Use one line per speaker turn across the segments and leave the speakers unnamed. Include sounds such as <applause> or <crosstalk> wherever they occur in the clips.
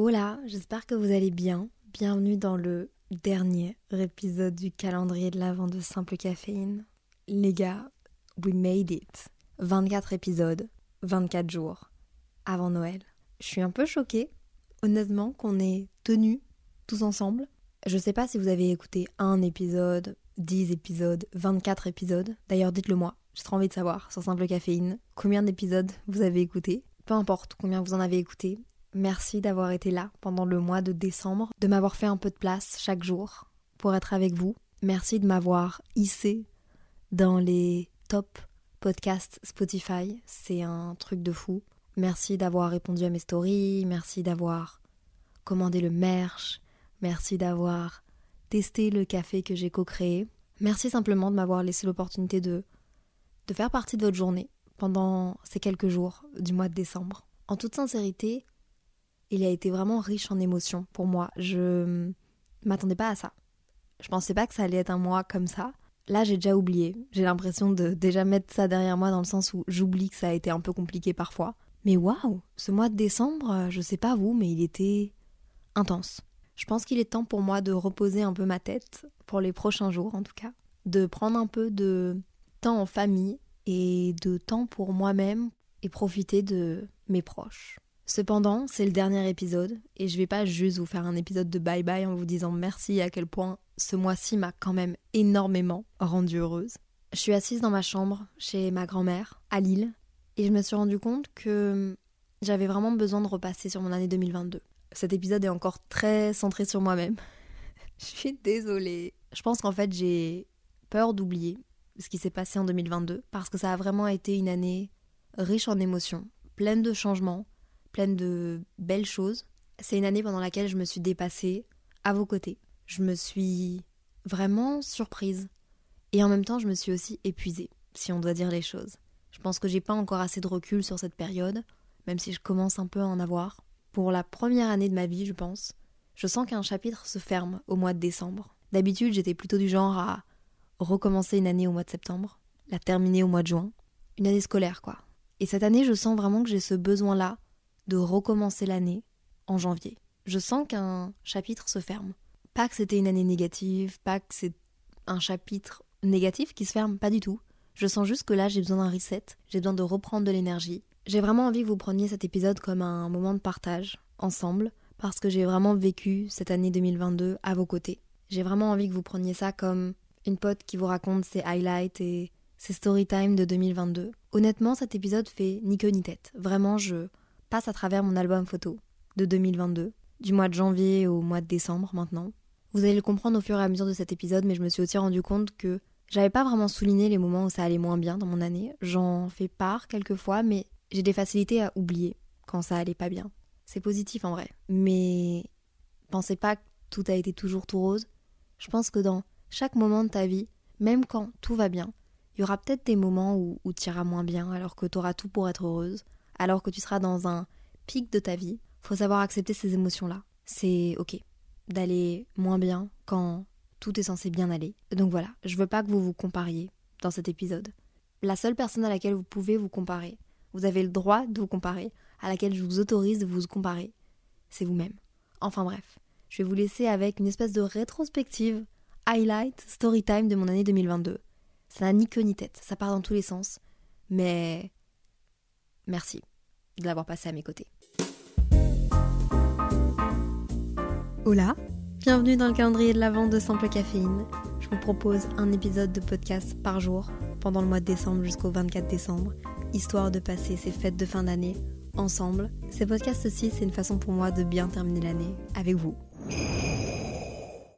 Hola, j'espère que vous allez bien. Bienvenue dans le dernier épisode du calendrier de l'avant de Simple Caféine. Les gars, we made it. 24 épisodes, 24 jours avant Noël. Je suis un peu choquée, honnêtement, qu'on ait tenu tous ensemble. Je sais pas si vous avez écouté un épisode, 10 épisodes, 24 épisodes. D'ailleurs, dites-le moi. J'ai trop envie de savoir, sur Simple Caféine, combien d'épisodes vous avez écouté. Peu importe combien vous en avez écouté. Merci d'avoir été là pendant le mois de décembre, de m'avoir fait un peu de place chaque jour pour être avec vous. Merci de m'avoir hissé dans les top podcasts Spotify. C'est un truc de fou. Merci d'avoir répondu à mes stories, merci d'avoir commandé le merch, merci d'avoir testé le café que j'ai co-créé. Merci simplement de m'avoir laissé l'opportunité de, de faire partie de votre journée pendant ces quelques jours du mois de décembre. En toute sincérité, il a été vraiment riche en émotions pour moi. Je m'attendais pas à ça. Je pensais pas que ça allait être un mois comme ça. Là, j'ai déjà oublié. J'ai l'impression de déjà mettre ça derrière moi dans le sens où j'oublie que ça a été un peu compliqué parfois. Mais waouh, ce mois de décembre, euh, je sais pas vous, mais il était intense. Je pense qu'il est temps pour moi de reposer un peu ma tête, pour les prochains jours en tout cas, de prendre un peu de temps en famille et de temps pour moi-même et profiter de mes proches. Cependant, c'est le dernier épisode et je vais pas juste vous faire un épisode de bye bye en vous disant merci à quel point ce mois-ci m'a quand même énormément rendue heureuse. Je suis assise dans ma chambre chez ma grand-mère à Lille et je me suis rendu compte que j'avais vraiment besoin de repasser sur mon année 2022. Cet épisode est encore très centré sur moi-même. <laughs> je suis désolée. Je pense qu'en fait, j'ai peur d'oublier ce qui s'est passé en 2022 parce que ça a vraiment été une année riche en émotions, pleine de changements, pleine de belles choses. C'est une année pendant laquelle je me suis dépassée à vos côtés. Je me suis vraiment surprise et en même temps, je me suis aussi épuisée, si on doit dire les choses. Je pense que j'ai pas encore assez de recul sur cette période, même si je commence un peu à en avoir. Pour la première année de ma vie, je pense, je sens qu'un chapitre se ferme au mois de décembre. D'habitude, j'étais plutôt du genre à recommencer une année au mois de septembre, la terminer au mois de juin, une année scolaire quoi. Et cette année, je sens vraiment que j'ai ce besoin-là de recommencer l'année en janvier. Je sens qu'un chapitre se ferme. Pas que c'était une année négative, pas que c'est un chapitre négatif qui se ferme, pas du tout. Je sens juste que là, j'ai besoin d'un reset, j'ai besoin de reprendre de l'énergie. J'ai vraiment envie que vous preniez cet épisode comme un moment de partage, ensemble, parce que j'ai vraiment vécu cette année 2022 à vos côtés. J'ai vraiment envie que vous preniez ça comme une pote qui vous raconte ses highlights et ses story time de 2022. Honnêtement, cet épisode fait ni queue ni tête. Vraiment, je passe à travers mon album photo de 2022, du mois de janvier au mois de décembre maintenant. Vous allez le comprendre au fur et à mesure de cet épisode, mais je me suis aussi rendu compte que j'avais pas vraiment souligné les moments où ça allait moins bien dans mon année. J'en fais part quelquefois, mais j'ai des facilités à oublier quand ça allait pas bien. C'est positif en vrai. Mais pensez pas que tout a été toujours tout rose. Je pense que dans chaque moment de ta vie, même quand tout va bien, il y aura peut-être des moments où, où tu iras moins bien alors que tu auras tout pour être heureuse, alors que tu seras dans un pic de ta vie. Faut savoir accepter ces émotions-là. C'est ok d'aller moins bien quand tout est censé bien aller. Donc voilà, je veux pas que vous vous compariez dans cet épisode. La seule personne à laquelle vous pouvez vous comparer, vous avez le droit de vous comparer, à laquelle je vous autorise de vous comparer, c'est vous-même. Enfin bref, je vais vous laisser avec une espèce de rétrospective, highlight, story time de mon année 2022. Ça n'a ni queue ni tête, ça part dans tous les sens, mais merci de l'avoir passé à mes côtés. Hola Bienvenue dans le calendrier de la vente de Simple Caféine. Je vous propose un épisode de podcast par jour pendant le mois de décembre jusqu'au 24 décembre, histoire de passer ces fêtes de fin d'année ensemble. Ces podcasts aussi, c'est une façon pour moi de bien terminer l'année avec vous.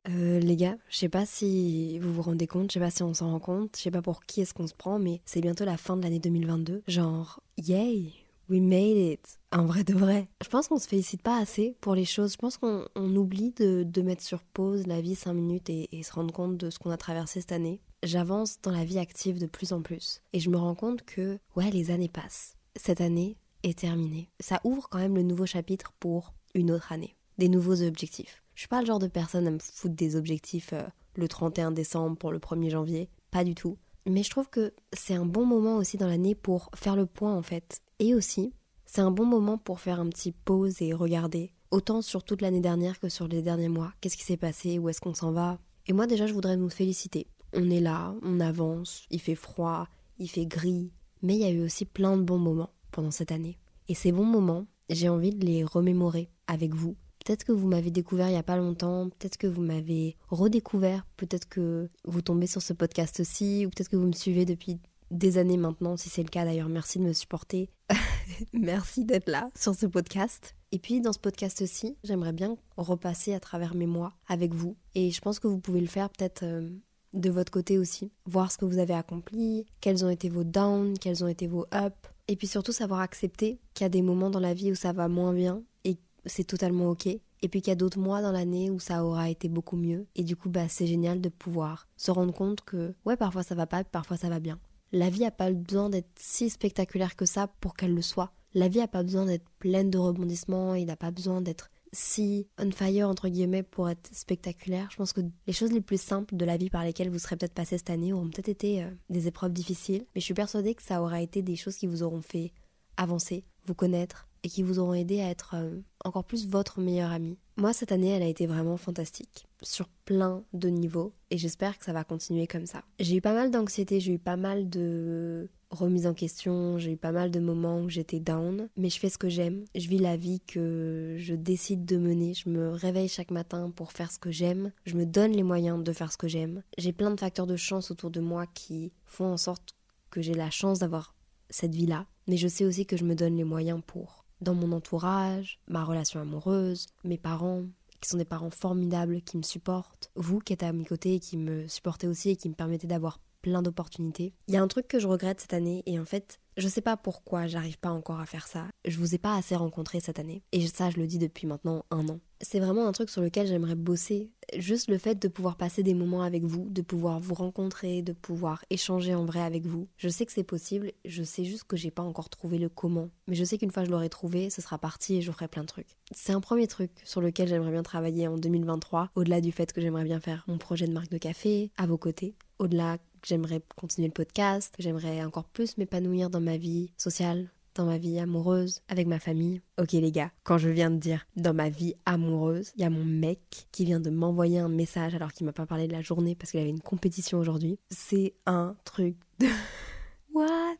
Euh, les gars, je sais pas si vous vous rendez compte, je sais pas si on s'en rend compte, je sais pas pour qui est-ce qu'on se prend, mais c'est bientôt la fin de l'année 2022. Genre, yay, We made it. En vrai de vrai. Je pense qu'on se félicite pas assez pour les choses. Je pense qu'on oublie de, mettre sur pause la vie 5 minutes et, se rendre compte de ce qu'on a traversé cette année. J'avance dans la vie active de plus en plus. Et je me rends compte que, ouais, les années passent. Cette année est terminée. Ça ouvre quand même le nouveau chapitre pour une autre année. Des nouveaux objectifs. Je suis pas le genre de personne à me foutre des objectifs euh, le 31 décembre pour le 1er janvier. Pas du tout. Mais je trouve que c'est un bon moment aussi dans l'année pour faire le point en fait. Et aussi, c'est un bon moment pour faire un petit pause et regarder, autant sur toute l'année dernière que sur les derniers mois. Qu'est-ce qui s'est passé Où est-ce qu'on s'en va Et moi déjà, je voudrais nous féliciter. On est là, on avance, il fait froid, il fait gris, mais il y a eu aussi plein de bons moments pendant cette année. Et ces bons moments, j'ai envie de les remémorer avec vous Peut-être que vous m'avez découvert il n'y a pas longtemps, peut-être que vous m'avez redécouvert, peut-être que vous tombez sur ce podcast aussi, ou peut-être que vous me suivez depuis des années maintenant, si c'est le cas d'ailleurs, merci de me supporter. <laughs> merci d'être là sur ce podcast. Et puis dans ce podcast aussi, j'aimerais bien repasser à travers mes mois avec vous. Et je pense que vous pouvez le faire peut-être euh, de votre côté aussi. Voir ce que vous avez accompli, quels ont été vos downs, quels ont été vos ups. Et puis surtout savoir accepter qu'il y a des moments dans la vie où ça va moins bien c'est totalement ok. Et puis qu'il y a d'autres mois dans l'année où ça aura été beaucoup mieux. Et du coup, bah, c'est génial de pouvoir se rendre compte que, ouais, parfois ça va pas, parfois ça va bien. La vie a pas besoin d'être si spectaculaire que ça pour qu'elle le soit. La vie a pas besoin d'être pleine de rebondissements, il n'a pas besoin d'être si on fire entre guillemets pour être spectaculaire. Je pense que les choses les plus simples de la vie par lesquelles vous serez peut-être passé cette année auront peut-être été euh, des épreuves difficiles, mais je suis persuadée que ça aura été des choses qui vous auront fait avancer, vous connaître, et qui vous auront aidé à être euh, encore plus votre meilleur ami. Moi, cette année, elle a été vraiment fantastique, sur plein de niveaux, et j'espère que ça va continuer comme ça. J'ai eu pas mal d'anxiété, j'ai eu pas mal de remises en question, j'ai eu pas mal de moments où j'étais down, mais je fais ce que j'aime, je vis la vie que je décide de mener, je me réveille chaque matin pour faire ce que j'aime, je me donne les moyens de faire ce que j'aime. J'ai plein de facteurs de chance autour de moi qui font en sorte que j'ai la chance d'avoir cette vie-là, mais je sais aussi que je me donne les moyens pour dans mon entourage, ma relation amoureuse, mes parents, qui sont des parents formidables, qui me supportent, vous qui êtes à mes côtés et qui me supportez aussi et qui me permettez d'avoir plein d'opportunités. Il y a un truc que je regrette cette année et en fait, je sais pas pourquoi j'arrive pas encore à faire ça. Je vous ai pas assez rencontré cette année. Et ça, je le dis depuis maintenant un an. C'est vraiment un truc sur lequel j'aimerais bosser. Juste le fait de pouvoir passer des moments avec vous, de pouvoir vous rencontrer, de pouvoir échanger en vrai avec vous. Je sais que c'est possible, je sais juste que j'ai pas encore trouvé le comment. Mais je sais qu'une fois que je l'aurai trouvé, ce sera parti et je ferai plein de trucs. C'est un premier truc sur lequel j'aimerais bien travailler en 2023, au-delà du fait que j'aimerais bien faire mon projet de marque de café à vos côtés. Au-delà j'aimerais continuer le podcast, j'aimerais encore plus m'épanouir dans ma vie sociale, dans ma vie amoureuse, avec ma famille. Ok les gars, quand je viens de dire dans ma vie amoureuse, il y a mon mec qui vient de m'envoyer un message alors qu'il m'a pas parlé de la journée parce qu'il avait une compétition aujourd'hui. C'est un truc de... <laughs> What?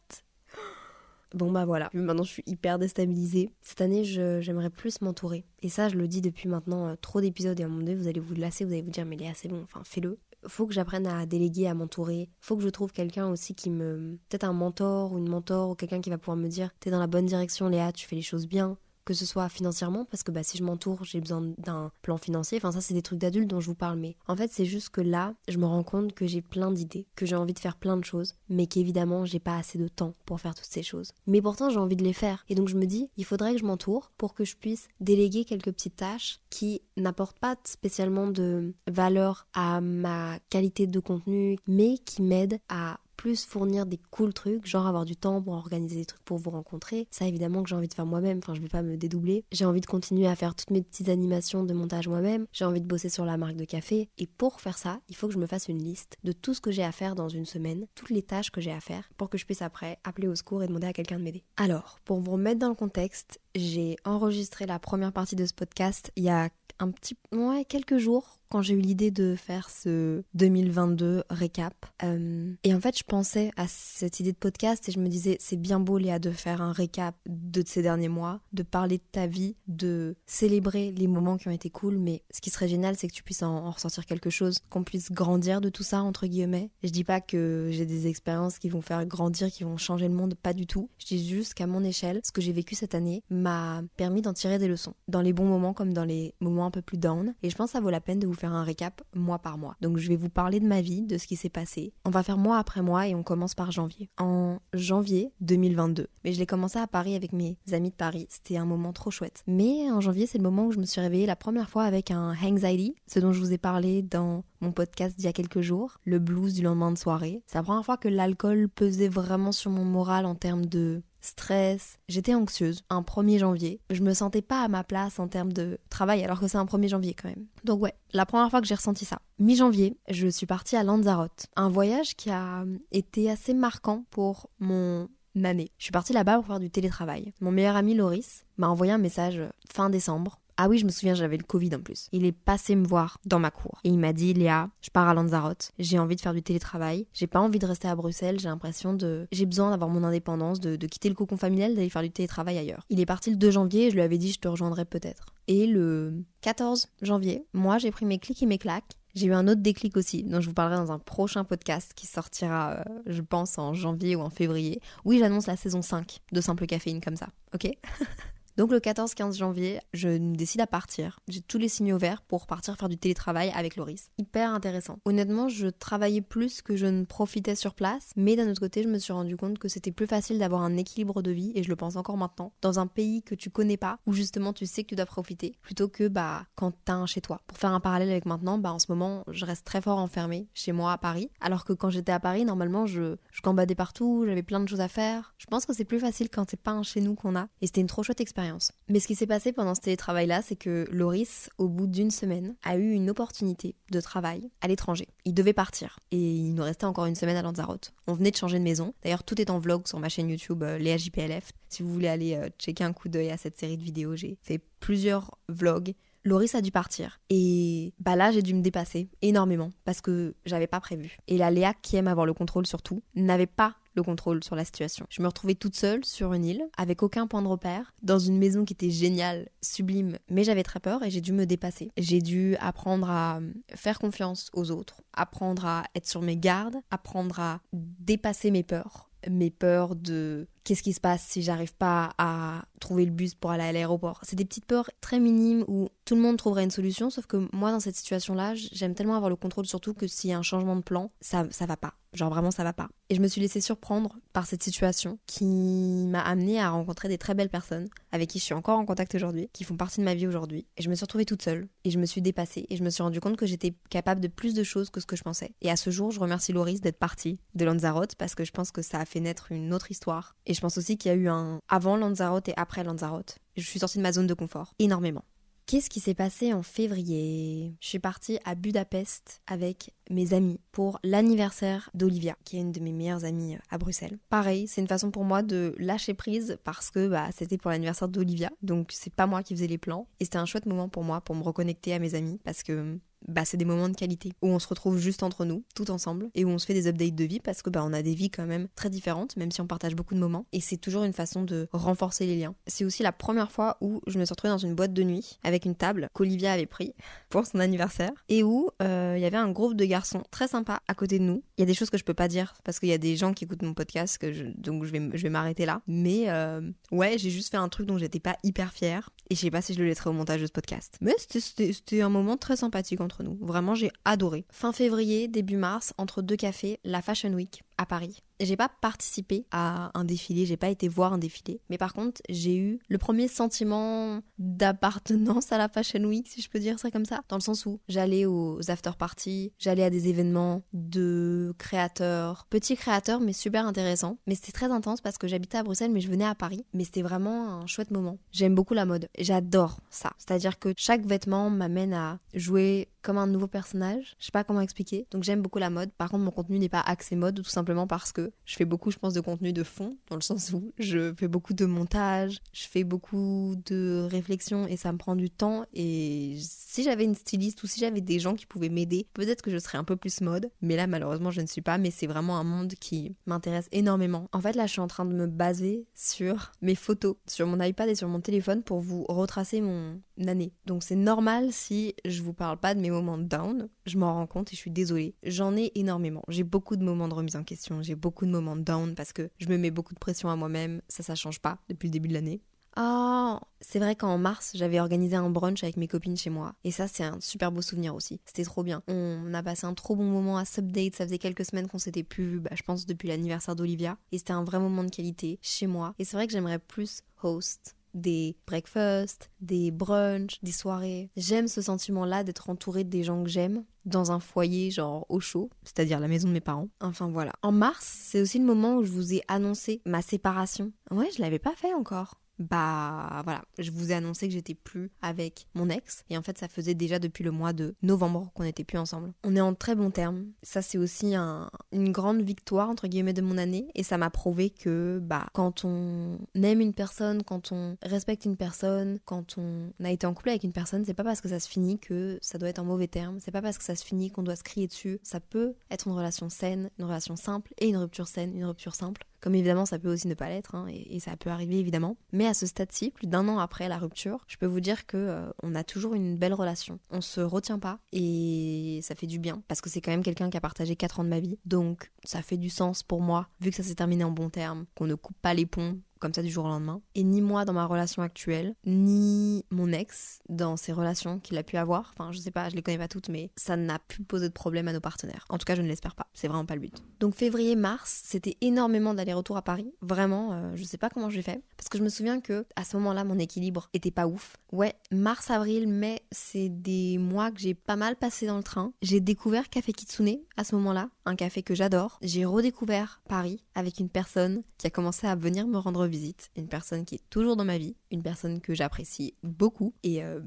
Bon bah voilà, maintenant je suis hyper déstabilisée. Cette année, j'aimerais plus m'entourer. Et ça, je le dis depuis maintenant euh, trop d'épisodes et à un moment donné, vous allez vous lasser, vous allez vous dire mais Léa, c'est bon, enfin fais-le faut que j'apprenne à déléguer, à m'entourer. Faut que je trouve quelqu'un aussi qui me. Peut-être un mentor ou une mentor ou quelqu'un qui va pouvoir me dire T'es dans la bonne direction, Léa, tu fais les choses bien que ce soit financièrement, parce que bah, si je m'entoure, j'ai besoin d'un plan financier. Enfin, ça, c'est des trucs d'adultes dont je vous parle. Mais en fait, c'est juste que là, je me rends compte que j'ai plein d'idées, que j'ai envie de faire plein de choses, mais qu'évidemment, j'ai pas assez de temps pour faire toutes ces choses. Mais pourtant, j'ai envie de les faire. Et donc, je me dis, il faudrait que je m'entoure pour que je puisse déléguer quelques petites tâches qui n'apportent pas spécialement de valeur à ma qualité de contenu, mais qui m'aident à plus fournir des cool trucs, genre avoir du temps pour organiser des trucs pour vous rencontrer. Ça, évidemment, que j'ai envie de faire moi-même. Enfin, je vais pas me dédoubler. J'ai envie de continuer à faire toutes mes petites animations de montage moi-même. J'ai envie de bosser sur la marque de café. Et pour faire ça, il faut que je me fasse une liste de tout ce que j'ai à faire dans une semaine, toutes les tâches que j'ai à faire, pour que je puisse après appeler au secours et demander à quelqu'un de m'aider. Alors, pour vous remettre dans le contexte, j'ai enregistré la première partie de ce podcast il y a un petit ouais quelques jours quand j'ai eu l'idée de faire ce 2022 récap. Euh, et en fait, je pensais à cette idée de podcast et je me disais, c'est bien beau, Léa, de faire un récap de ces derniers mois, de parler de ta vie, de célébrer les moments qui ont été cool. Mais ce qui serait génial, c'est que tu puisses en, ressortir quelque chose, qu'on puisse grandir de tout ça, entre guillemets. Je dis pas que j'ai des expériences qui vont faire grandir, qui vont changer le monde, pas du tout. Je dis juste qu'à mon échelle, ce que j'ai vécu cette année m'a permis d'en tirer des leçons, dans les bons moments comme dans les moments un peu plus down. Et je pense que ça vaut la peine de vous faire un récap mois par mois. Donc je vais vous parler de ma vie, de ce qui s'est passé. On va faire mois après mois et on commence par janvier. En janvier 2022. Mais je l'ai commencé à Paris avec mes amis de Paris. C'était un moment trop chouette. Mais en janvier, c'est le moment où je me suis réveillée la première fois avec un anxiety, ce dont je vous ai parlé dans mon podcast d'il y a quelques jours, le blues du lendemain de soirée. C'est la première fois que l'alcool pesait vraiment sur mon moral en termes de stress. J'étais anxieuse un 1er janvier. Je me sentais pas à ma place en termes de travail alors que c'est un 1er janvier quand même. Donc ouais, la première fois que j'ai ressenti ça. Mi-janvier, je suis partie à Lanzarote. Un voyage qui a été assez marquant pour mon année. Je suis partie là-bas pour faire du télétravail. Mon meilleur ami Loris m'a envoyé un message fin décembre ah oui, je me souviens, j'avais le Covid en plus. Il est passé me voir dans ma cour. Et il m'a dit, Léa, je pars à Lanzarote. J'ai envie de faire du télétravail. J'ai pas envie de rester à Bruxelles. J'ai l'impression de. J'ai besoin d'avoir mon indépendance, de, quitter le cocon familial, d'aller faire du télétravail ailleurs. Il est parti le 2 janvier je lui avais dit, je te rejoindrai peut-être. Et le 14 janvier, moi, j'ai pris mes clics et mes claques. J'ai eu un autre déclic aussi, dont je vous parlerai dans un prochain podcast qui sortira, euh, je pense, en janvier ou en février. Oui, j'annonce la saison 5 de Simple Caféine comme ça, ok? <laughs> Donc le 14-15 janvier, je décide à partir. J'ai tous les signaux verts pour partir faire du télétravail avec Loris. Hyper intéressant. Honnêtement, je travaillais plus que je ne profitais sur place, mais d'un autre côté, je me suis rendu compte que c'était plus facile d'avoir un équilibre de vie, et je le pense encore maintenant, dans un pays que tu connais pas, où justement tu sais que tu dois profiter, plutôt que bah quand t'as un chez toi. Pour faire un parallèle avec maintenant, bah en ce moment, je reste très fort enfermée chez moi à Paris, alors que quand j'étais à Paris, normalement, je, je gambadais partout, j'avais plein de choses à faire. Je pense que c'est plus facile quand c'est pas un chez nous qu'on a, et c'était une trop chouette expérience. Mais ce qui s'est passé pendant ce télétravail-là, c'est que Loris, au bout d'une semaine, a eu une opportunité de travail à l'étranger. Il devait partir et il nous restait encore une semaine à Lanzarote. On venait de changer de maison. D'ailleurs, tout est en vlog sur ma chaîne YouTube euh, Léa JPLF. Si vous voulez aller euh, checker un coup d'œil à cette série de vidéos, j'ai fait plusieurs vlogs Loris a dû partir. Et bah là, j'ai dû me dépasser énormément parce que j'avais pas prévu. Et la Léa, qui aime avoir le contrôle sur tout, n'avait pas le contrôle sur la situation. Je me retrouvais toute seule sur une île, avec aucun point de repère, dans une maison qui était géniale, sublime, mais j'avais très peur et j'ai dû me dépasser. J'ai dû apprendre à faire confiance aux autres, apprendre à être sur mes gardes, apprendre à dépasser mes peurs, mes peurs de qu'est-ce qui se passe si j'arrive pas à trouver le bus pour aller à l'aéroport. C'est des petites peurs très minimes où tout le monde trouverait une solution, sauf que moi dans cette situation-là, j'aime tellement avoir le contrôle surtout que s'il y a un changement de plan, ça, ça va pas. Genre vraiment ça va pas. Et je me suis laissée surprendre par cette situation qui m'a amenée à rencontrer des très belles personnes avec qui je suis encore en contact aujourd'hui, qui font partie de ma vie aujourd'hui. Et je me suis retrouvée toute seule et je me suis dépassée et je me suis rendu compte que j'étais capable de plus de choses que ce que je pensais. Et à ce jour, je remercie Loris d'être partie de Lanzarote parce que je pense que ça a fait naître une autre histoire. Et je pense aussi qu'il y a eu un avant Lanzarote et après Lanzarote. Je suis sortie de ma zone de confort énormément. Qu'est-ce qui s'est passé en février? Je suis partie à Budapest avec mes amis pour l'anniversaire d'Olivia, qui est une de mes meilleures amies à Bruxelles. Pareil, c'est une façon pour moi de lâcher prise parce que bah, c'était pour l'anniversaire d'Olivia, donc c'est pas moi qui faisais les plans. Et c'était un chouette moment pour moi pour me reconnecter à mes amis parce que bah, c'est des moments de qualité où on se retrouve juste entre nous, tout ensemble, et où on se fait des updates de vie parce que bah, on a des vies quand même très différentes, même si on partage beaucoup de moments. Et c'est toujours une façon de renforcer les liens. C'est aussi la première fois où je me suis retrouvée dans une boîte de nuit avec une table qu'Olivia avait pris <laughs> pour son anniversaire et où euh, il y avait un groupe de garçons très sympas à côté de nous. Il y a des choses que je peux pas dire parce qu'il y a des gens qui écoutent mon podcast, donc je vais, je vais m'arrêter là. Mais euh, ouais, j'ai juste fait un truc dont j'étais pas hyper fière et je sais pas si je le laisserai au montage de ce podcast. Mais c'était un moment très sympathique nous. Vraiment, j'ai adoré. Fin février, début mars, entre deux cafés, la Fashion Week à Paris. J'ai pas participé à un défilé, j'ai pas été voir un défilé, mais par contre, j'ai eu le premier sentiment d'appartenance à la Fashion Week, si je peux dire ça comme ça, dans le sens où j'allais aux after parties, j'allais à des événements de créateurs, petits créateurs mais super intéressants. Mais c'était très intense parce que j'habitais à Bruxelles mais je venais à Paris, mais c'était vraiment un chouette moment. J'aime beaucoup la mode, j'adore ça. C'est-à-dire que chaque vêtement m'amène à jouer comme un nouveau personnage. Je sais pas comment expliquer. Donc j'aime beaucoup la mode. Par contre, mon contenu n'est pas axé mode, tout simplement parce que je fais beaucoup, je pense, de contenu de fond, dans le sens où je fais beaucoup de montage, je fais beaucoup de réflexion et ça me prend du temps. Et si j'avais une styliste ou si j'avais des gens qui pouvaient m'aider, peut-être que je serais un peu plus mode. Mais là, malheureusement, je ne suis pas. Mais c'est vraiment un monde qui m'intéresse énormément. En fait, là, je suis en train de me baser sur mes photos, sur mon iPad et sur mon téléphone pour vous retracer mon année. Donc c'est normal si je vous parle pas de mes moments down, je m'en rends compte et je suis désolée. J'en ai énormément. J'ai beaucoup de moments de remise en question, j'ai beaucoup de moments down parce que je me mets beaucoup de pression à moi-même. Ça, ça change pas depuis le début de l'année. Ah, C'est vrai qu'en mars, j'avais organisé un brunch avec mes copines chez moi. Et ça, c'est un super beau souvenir aussi. C'était trop bien. On a passé un trop bon moment à Subdate. Ça faisait quelques semaines qu'on s'était plus vu, bah, je pense, depuis l'anniversaire d'Olivia. Et c'était un vrai moment de qualité chez moi. Et c'est vrai que j'aimerais plus host des breakfasts, des brunchs, des soirées. J'aime ce sentiment-là d'être entourée des gens que j'aime dans un foyer genre au chaud, c'est-à-dire la maison de mes parents. Enfin voilà. En mars, c'est aussi le moment où je vous ai annoncé ma séparation. Ouais, je l'avais pas fait encore bah voilà, je vous ai annoncé que j'étais plus avec mon ex et en fait ça faisait déjà depuis le mois de novembre qu'on n'était plus ensemble. On est en très bon terme. Ça c'est aussi une grande victoire entre guillemets de mon année et ça m'a prouvé que bah quand on aime une personne, quand on respecte une personne, quand on a été en couple avec une personne, c'est pas parce que ça se finit que ça doit être en mauvais terme, c'est pas parce que ça se finit qu'on doit se crier dessus. Ça peut être une relation saine, une relation simple et une rupture saine, une rupture simple. Comme évidemment, ça peut aussi ne pas l'être, hein, et, ça peut arriver évidemment. Mais à ce stade-ci, plus d'un an après la rupture, je peux vous dire que euh, on a toujours une belle relation. On se retient pas et ça fait du bien parce que c'est quand même quelqu'un qui a partagé 4 ans de ma vie. Donc ça fait du sens pour moi, vu que ça s'est terminé en bon terme, qu'on ne coupe pas les ponts comme ça du jour au lendemain. Et ni moi dans ma relation actuelle, ni mon ex dans ses relations qu'il a pu avoir. Enfin, je sais pas, je les connais pas toutes, mais ça n'a pu poser de problème à nos partenaires. En tout cas, je ne l'espère pas. C'est vraiment pas le but. Donc février-mars, c'était énormément d'aller-retour à Paris. Vraiment, euh, je sais pas comment j'ai fait. Parce que je me souviens que à ce moment-là, mon équilibre était pas ouf. Ouais, mars, avril, mai, c'est des mois que j'ai pas mal passé dans le train. J'ai découvert Café Kitsune à ce moment-là, un café que j'adore. J'ai redécouvert Paris avec une personne qui a commencé à venir me rendre visite, une personne qui est toujours dans ma vie, une personne que j'apprécie beaucoup. Et euh,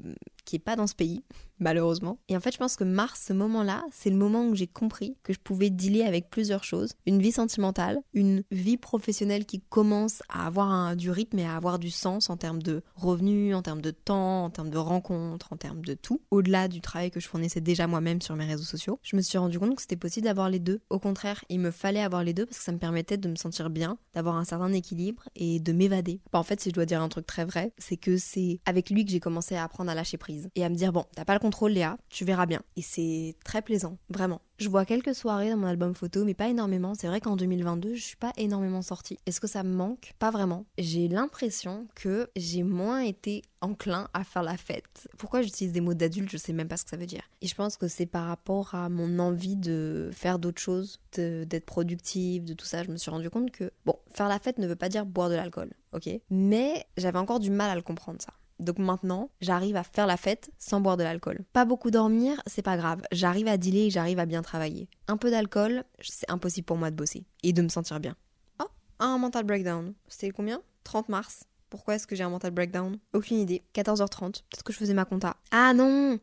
qui est pas dans ce pays, malheureusement. Et en fait, je pense que mars, ce moment-là, c'est le moment où j'ai compris que je pouvais dealer avec plusieurs choses. Une vie sentimentale, une vie professionnelle qui commence à avoir du rythme et à avoir du sens en termes de revenus, en termes de temps, en termes de rencontres, en termes de tout. Au-delà du travail que je fournissais déjà moi-même sur mes réseaux sociaux, je me suis rendu compte que c'était possible d'avoir les deux. Au contraire, il me fallait avoir les deux parce que ça me permettait de me sentir bien, d'avoir un certain équilibre et de m'évader. en fait, si je dois dire un truc très vrai, c'est que c'est avec lui que j'ai commencé à apprendre à lâcher prise et à me dire bon, t'as pas le contrôle Léa, tu verras bien. Et c'est très plaisant, vraiment. Je vois quelques soirées dans mon album photo, mais pas énormément. C'est vrai qu'en 2022, je suis pas énormément sortie. Est-ce que ça me manque? Pas vraiment. J'ai l'impression que j'ai moins été enclin à faire la fête. Pourquoi j'utilise des mots d'adulte? Je sais même pas ce que ça veut dire. Et je pense que c'est par rapport à mon envie de faire d'autres choses, d'être productive, de tout ça. Je me suis rendu compte que, bon, faire la fête ne veut pas dire boire de l'alcool, ok? Mais j'avais encore du mal à le comprendre ça. Donc maintenant, j'arrive à faire la fête sans boire de l'alcool. Pas beaucoup dormir, c'est pas grave. J'arrive à dealer et j'arrive à bien travailler. Un peu d'alcool, c'est impossible pour moi de bosser et de me sentir bien. Oh, un mental breakdown. C'était combien? 30 mars. Pourquoi est-ce que j'ai un mental breakdown? Aucune idée. 14h30. Peut-être que je faisais ma compta. Ah non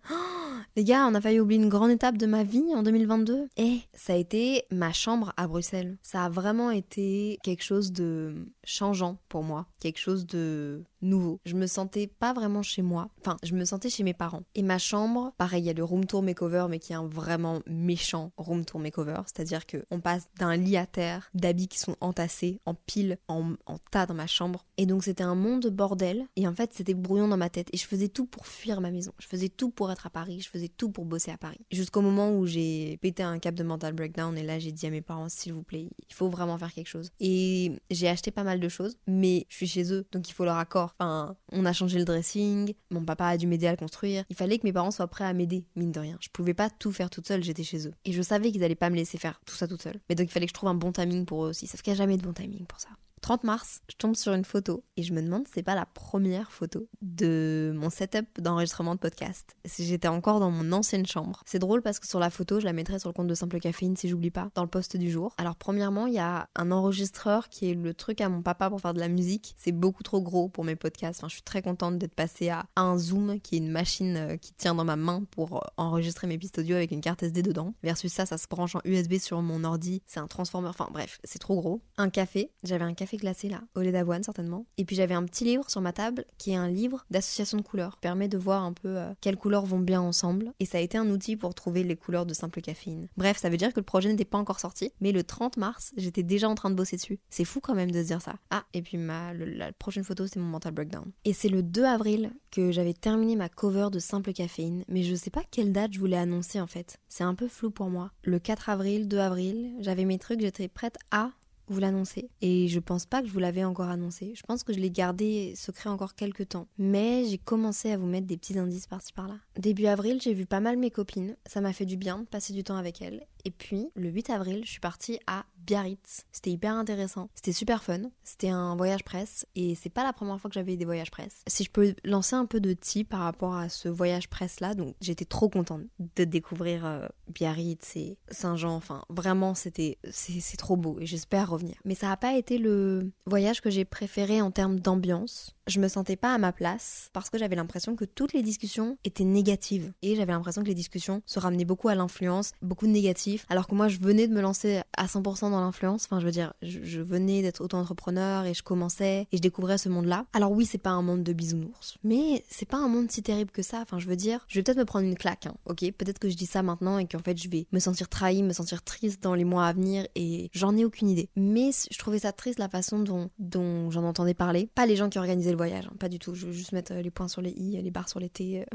Les gars, on a failli oublier une grande étape de ma vie en 2022. Et ça a été ma chambre à Bruxelles. Ça a vraiment été quelque chose de changeant pour moi. Quelque chose de nouveau. Je me sentais pas vraiment chez moi. Enfin, je me sentais chez mes parents. Et ma chambre, pareil, il y a le room tour makeover, mais qui est un vraiment méchant room tour makeover. C'est-à-dire que on passe d'un lit à terre, d'habits qui sont entassés en pile, en, en tas dans ma chambre. Et donc c'était un monde bordel. Et en fait, c'était brouillon dans ma tête. Et je faisais tout pour fuir ma maison. Je faisais tout pour être à Paris. Je faisais tout pour bosser à Paris. Jusqu'au moment où j'ai pété un cap de mental breakdown. Et là, j'ai dit à mes parents, s'il vous plaît, il faut vraiment faire quelque chose. Et j'ai acheté pas mal de choses, mais je suis chez eux, donc il faut leur accord. Enfin, on a changé le dressing, mon papa a dû m'aider à le construire. Il fallait que mes parents soient prêts à m'aider, mine de rien. Je pouvais pas tout faire toute seule, j'étais chez eux. Et je savais qu'ils allaient pas me laisser faire tout ça toute seule. Mais donc il fallait que je trouve un bon timing pour eux aussi. Sauf qu'il n'y a jamais de bon timing pour ça. 30 mars, je tombe sur une photo et je me demande c'est pas la première photo de mon setup d'enregistrement de podcast. Si j'étais encore dans mon ancienne chambre. C'est drôle parce que sur la photo, je la mettrai sur le compte de Simple Caféine si j'oublie pas, dans le poste du jour. Alors premièrement, il y a un enregistreur qui est le truc à mon papa pour faire de la musique. C'est beaucoup trop gros pour mes podcasts. Enfin, je suis très contente d'être passée à un Zoom qui est une machine euh, qui tient dans ma main pour euh, enregistrer mes pistes audio avec une carte SD dedans. Versus ça, ça se branche en USB sur mon ordi. C'est un transformer. Enfin bref, c'est trop gros. Un café. J'avais un café glacé là, au lait d'avoine certainement. Et puis j'avais un petit livre sur ma table qui est un livre d'association de couleurs. permet de voir un peu euh, quelles couleurs vont bien ensemble. Et ça a été un outil pour trouver les couleurs de simple caféine. Bref, ça veut dire que le projet n'était pas encore sorti, mais le 30 mars, j'étais déjà en train de bosser dessus. C'est fou quand même de se dire ça. Ah, et puis ma, la prochaine photo, c'est mon mental breakdown. Et c'est le 2 avril que j'avais terminé ma cover de simple caféine, mais je sais pas quelle date je voulais annoncer en fait. C'est un peu flou pour moi. Le 4 avril, 2 avril, j'avais mes trucs, j'étais prête à vous l'annoncer. Et je pense pas que je vous l'avais encore annoncé. Je pense que je l'ai gardé secret encore quelques temps. Mais j'ai commencé à vous mettre des petits indices par-ci par-là. Début avril, j'ai vu pas mal mes copines. Ça m'a fait du bien de passer du temps avec elles. Et puis, le 8 avril, je suis partie à Biarritz. C'était hyper intéressant. C'était super fun. C'était un voyage presse. Et c'est pas la première fois que j'avais des voyages presse. Si je peux lancer un peu de tea par rapport à ce voyage presse là, donc j'étais trop contente de découvrir euh, Biarritz et Saint-Jean. Enfin, vraiment, c'était c'est trop beau et j'espère revenir. Mais ça n'a pas été le voyage que j'ai préféré en termes d'ambiance je me sentais pas à ma place parce que j'avais l'impression que toutes les discussions étaient négatives et j'avais l'impression que les discussions se ramenaient beaucoup à l'influence, beaucoup de négatifs, alors que moi je venais de me lancer à 100% dans l'influence, enfin je veux dire, je, venais d'être auto-entrepreneur et je commençais et je découvrais ce monde-là. Alors oui, c'est pas un monde de bisounours, mais c'est pas un monde si terrible que ça, enfin je veux dire, je vais peut-être me prendre une claque, hein, ok? Peut-être que je dis ça maintenant et qu'en fait je vais me sentir trahi, me sentir triste dans les mois à venir et j'en ai aucune idée. Mais je trouvais ça triste la façon dont, dont j'en entendais parler, pas les gens qui organisaient le voyage, hein, pas du tout. Je veux juste mettre euh, les points sur les i, les barres sur les t.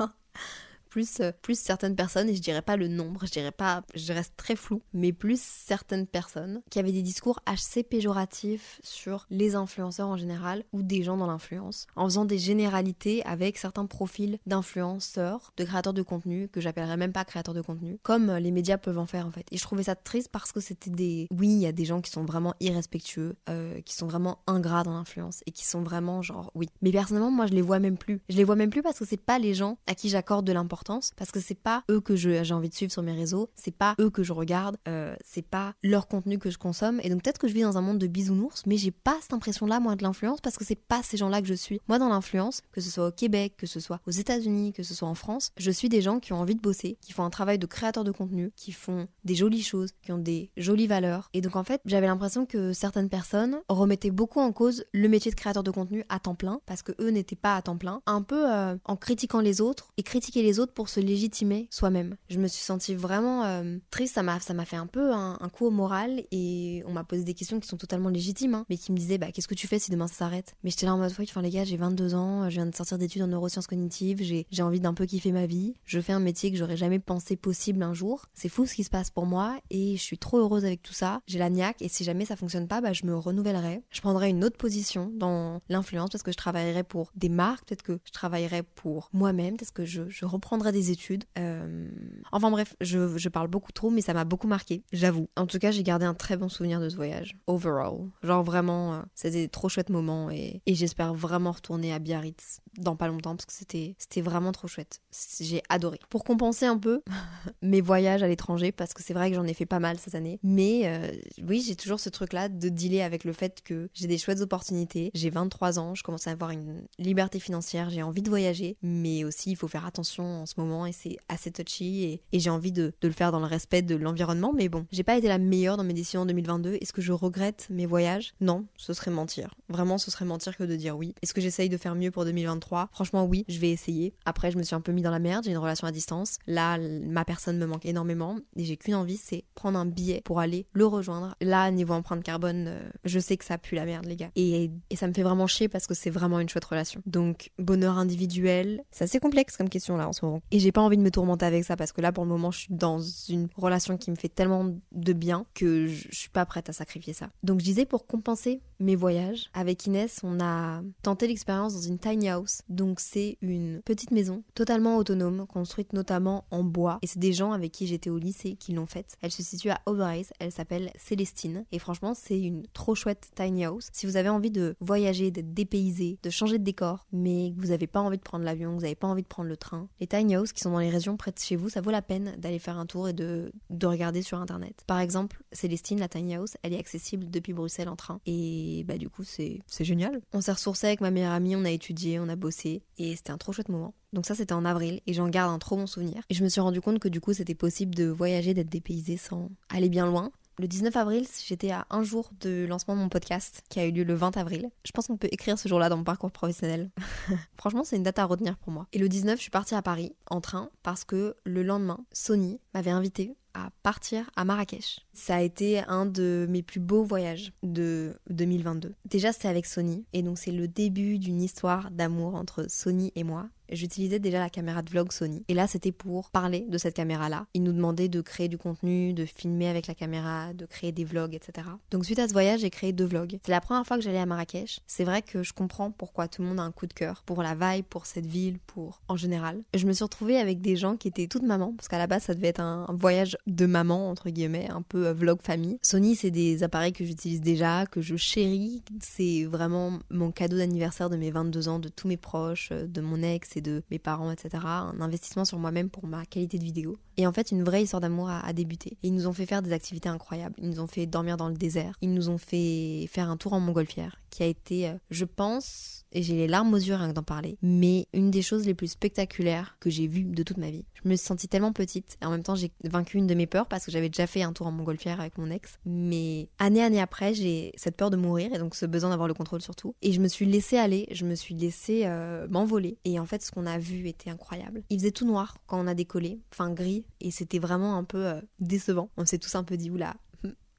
Euh, <laughs> plus, euh, plus certaines personnes, et je dirais pas le nombre, je dirais pas, je reste très flou, mais plus certaines personnes qui avaient des discours assez péjoratifs sur les influenceurs en général ou des gens dans l'influence, en faisant des généralités avec certains profils d'influenceurs, de créateurs de contenu, que j'appellerais même pas créateurs de contenu, comme les médias peuvent en faire en fait. Et je trouvais ça triste parce que c'était des... Oui, il y a des gens qui sont vraiment irrespectueux, euh, qui sont vraiment ingrats dans l'influence, et qui sont vraiment genre, oui. Mais personnellement, moi, je les vois même plus. Je les vois même plus parce que c'est pas les gens à qui j'accorde de l'importance parce que c'est pas eux que j'ai envie de suivre sur mes réseaux, c'est pas eux que je regarde, euh, c'est pas leur contenu que je consomme. Et donc peut-être que je vis dans un monde de bisounours, mais j'ai pas cette impression-là, moi, de l'influence, parce que c'est pas ces gens-là que je suis. Moi, dans l'influence, que ce soit au Québec, que ce soit aux États-Unis, que ce soit en France, je suis des gens qui ont envie de bosser, qui font un travail de créateur de contenu, qui font des jolies choses, qui ont des jolies valeurs. Et donc en fait, j'avais l'impression que certaines personnes remettaient beaucoup en cause le métier de créateur de contenu à temps plein, parce que eux n'étaient pas à temps plein, un peu euh, en critiquant les autres et critiquer les autres pour se légitimer soi-même. Je me suis sentie vraiment euh, triste, ça m'a fait un peu un, coup au moral et on m'a posé des questions qui sont totalement légitimes, hein, mais qui me disaient bah qu'est-ce que tu fais si demain ça s'arrête? Mais j'étais là en mode enfin les gars, j'ai 22 ans, je viens de sortir d'études en neurosciences cognitives, j'ai j'ai envie d'un peu kiffer ma vie, je fais un métier que j'aurais jamais pensé possible un jour. C'est fou ce qui se passe pour moi et je suis trop heureuse avec tout ça. J'ai la niaque et si jamais ça fonctionne pas, bah je me renouvellerai. Je prendrai une autre position dans l'influence parce que je travaillerai pour des marques, peut-être que je travaillerai pour moi-même, peut-être que je, je reprendrai des études euh, enfin bref, je, parle beaucoup trop, mais ça m'a beaucoup marqué, j'avoue. En tout cas, j'ai gardé un très bon souvenir de ce voyage, overall. Genre vraiment, euh, c'était des trop chouettes moments et, j'espère vraiment retourner à Biarritz dans pas longtemps parce que c'était c'était vraiment trop chouette. J'ai adoré. Pour compenser un peu <laughs> mes voyages à l'étranger, parce que c'est vrai que j'en ai fait pas mal cette année, mais euh, oui, j'ai toujours ce truc-là de dealer avec le fait que j'ai des chouettes opportunités. J'ai 23 ans, je commence à avoir une liberté financière, j'ai envie de voyager, mais aussi il faut faire attention en ce moment et c'est assez touchy et, j'ai envie de, le faire dans le respect de l'environnement. Mais bon, j'ai pas été la meilleure dans mes décisions en 2022. Est-ce que je regrette mes voyages? Non, ce serait mentir. Vraiment, ce serait mentir que de dire oui. Est-ce que j'essaye de faire mieux pour 2023 Franchement, oui, je vais essayer. Après, je me suis un peu mis dans la merde. J'ai une relation à distance. Là, ma personne me manque énormément et j'ai qu'une envie, c'est prendre un billet pour aller le rejoindre. Là, niveau empreinte carbone, euh, je sais que ça pue la merde, les gars. Et, et ça me fait vraiment chier parce que c'est vraiment une chouette relation. Donc, bonheur individuel, c'est assez complexe comme question là en ce moment. Et j'ai pas envie de me tourmenter avec ça parce que là, pour le moment, je suis dans une relation qui me fait tellement de bien que je, suis pas prête à sacrifier ça. Donc, je disais pour compenser mes voyages, avec Inès, on a tenté l'expérience dans une tiny house. Donc, c'est une petite maison totalement autonome, construite notamment en bois. Et c'est des gens avec qui j'étais au lycée qui l'ont faite. Elle se situe à Overijse, elle s'appelle Célestine. Et franchement, c'est une trop chouette tiny house. Si vous avez envie de voyager, d'être dépaysé, de changer de décor, mais que vous n'avez pas envie de prendre l'avion, que vous n'avez pas envie de prendre le train, les tiny houses qui sont dans les régions près de chez vous, ça vaut la peine d'aller faire un tour et de, de regarder sur internet. Par exemple, Célestine, la tiny house, elle est accessible depuis Bruxelles en train. Et bah du coup, c'est génial. On s'est ressourcé avec ma meilleure amie, on a étudié, on a bossé et c'était un trop chouette moment. Donc ça c'était en avril et j'en garde un trop bon souvenir. Et je me suis rendu compte que du coup c'était possible de voyager, d'être dépaysé sans aller bien loin. Le 19 avril, j'étais à un jour de lancement de mon podcast qui a eu lieu le 20 avril. Je pense qu'on peut écrire ce jour-là dans mon parcours professionnel. <laughs> Franchement, c'est une date à retenir pour moi. Et le 19, je suis partie à Paris en train parce que le lendemain, Sony m'avait invité à partir à Marrakech. Ça a été un de mes plus beaux voyages de 2022. Déjà, c'est avec Sony, et donc c'est le début d'une histoire d'amour entre Sony et moi. J'utilisais déjà la caméra de vlog Sony. Et là, c'était pour parler de cette caméra-là. Ils nous demandaient de créer du contenu, de filmer avec la caméra, de créer des vlogs, etc. Donc suite à ce voyage, j'ai créé deux vlogs. C'est la première fois que j'allais à Marrakech. C'est vrai que je comprends pourquoi tout le monde a un coup de cœur pour la vibe, pour cette ville, pour en général. Je me suis retrouvée avec des gens qui étaient toutes mamans, parce qu'à la base, ça devait être un voyage de maman, entre guillemets, un peu euh, vlog famille. Sony, c'est des appareils que j'utilise déjà, que je chéris. C'est vraiment mon cadeau d'anniversaire de mes 22 ans, de tous mes proches, euh, de mon ex de mes parents, etc. Un investissement sur moi-même pour ma qualité de vidéo. Et en fait, une vraie histoire d'amour a, débuté. Et ils nous ont fait faire des activités incroyables. Ils nous ont fait dormir dans le désert. Ils nous ont fait faire un tour en montgolfière, qui a été, euh, je pense, et j'ai les larmes aux yeux rien que d'en parler, mais une des choses les plus spectaculaires que j'ai vues de toute ma vie. Je me suis sentie tellement petite, et en même temps j'ai vaincu une de mes peurs parce que j'avais déjà fait un tour en montgolfière avec mon ex, mais année année après j'ai cette peur de mourir et donc ce besoin d'avoir le contrôle sur tout, et je me suis laissée aller, je me suis laissée euh, m'envoler, et en fait ce qu'on a vu était incroyable. Il faisait tout noir quand on a décollé, enfin gris, et c'était vraiment un peu euh, décevant. On s'est tous un peu dit oula,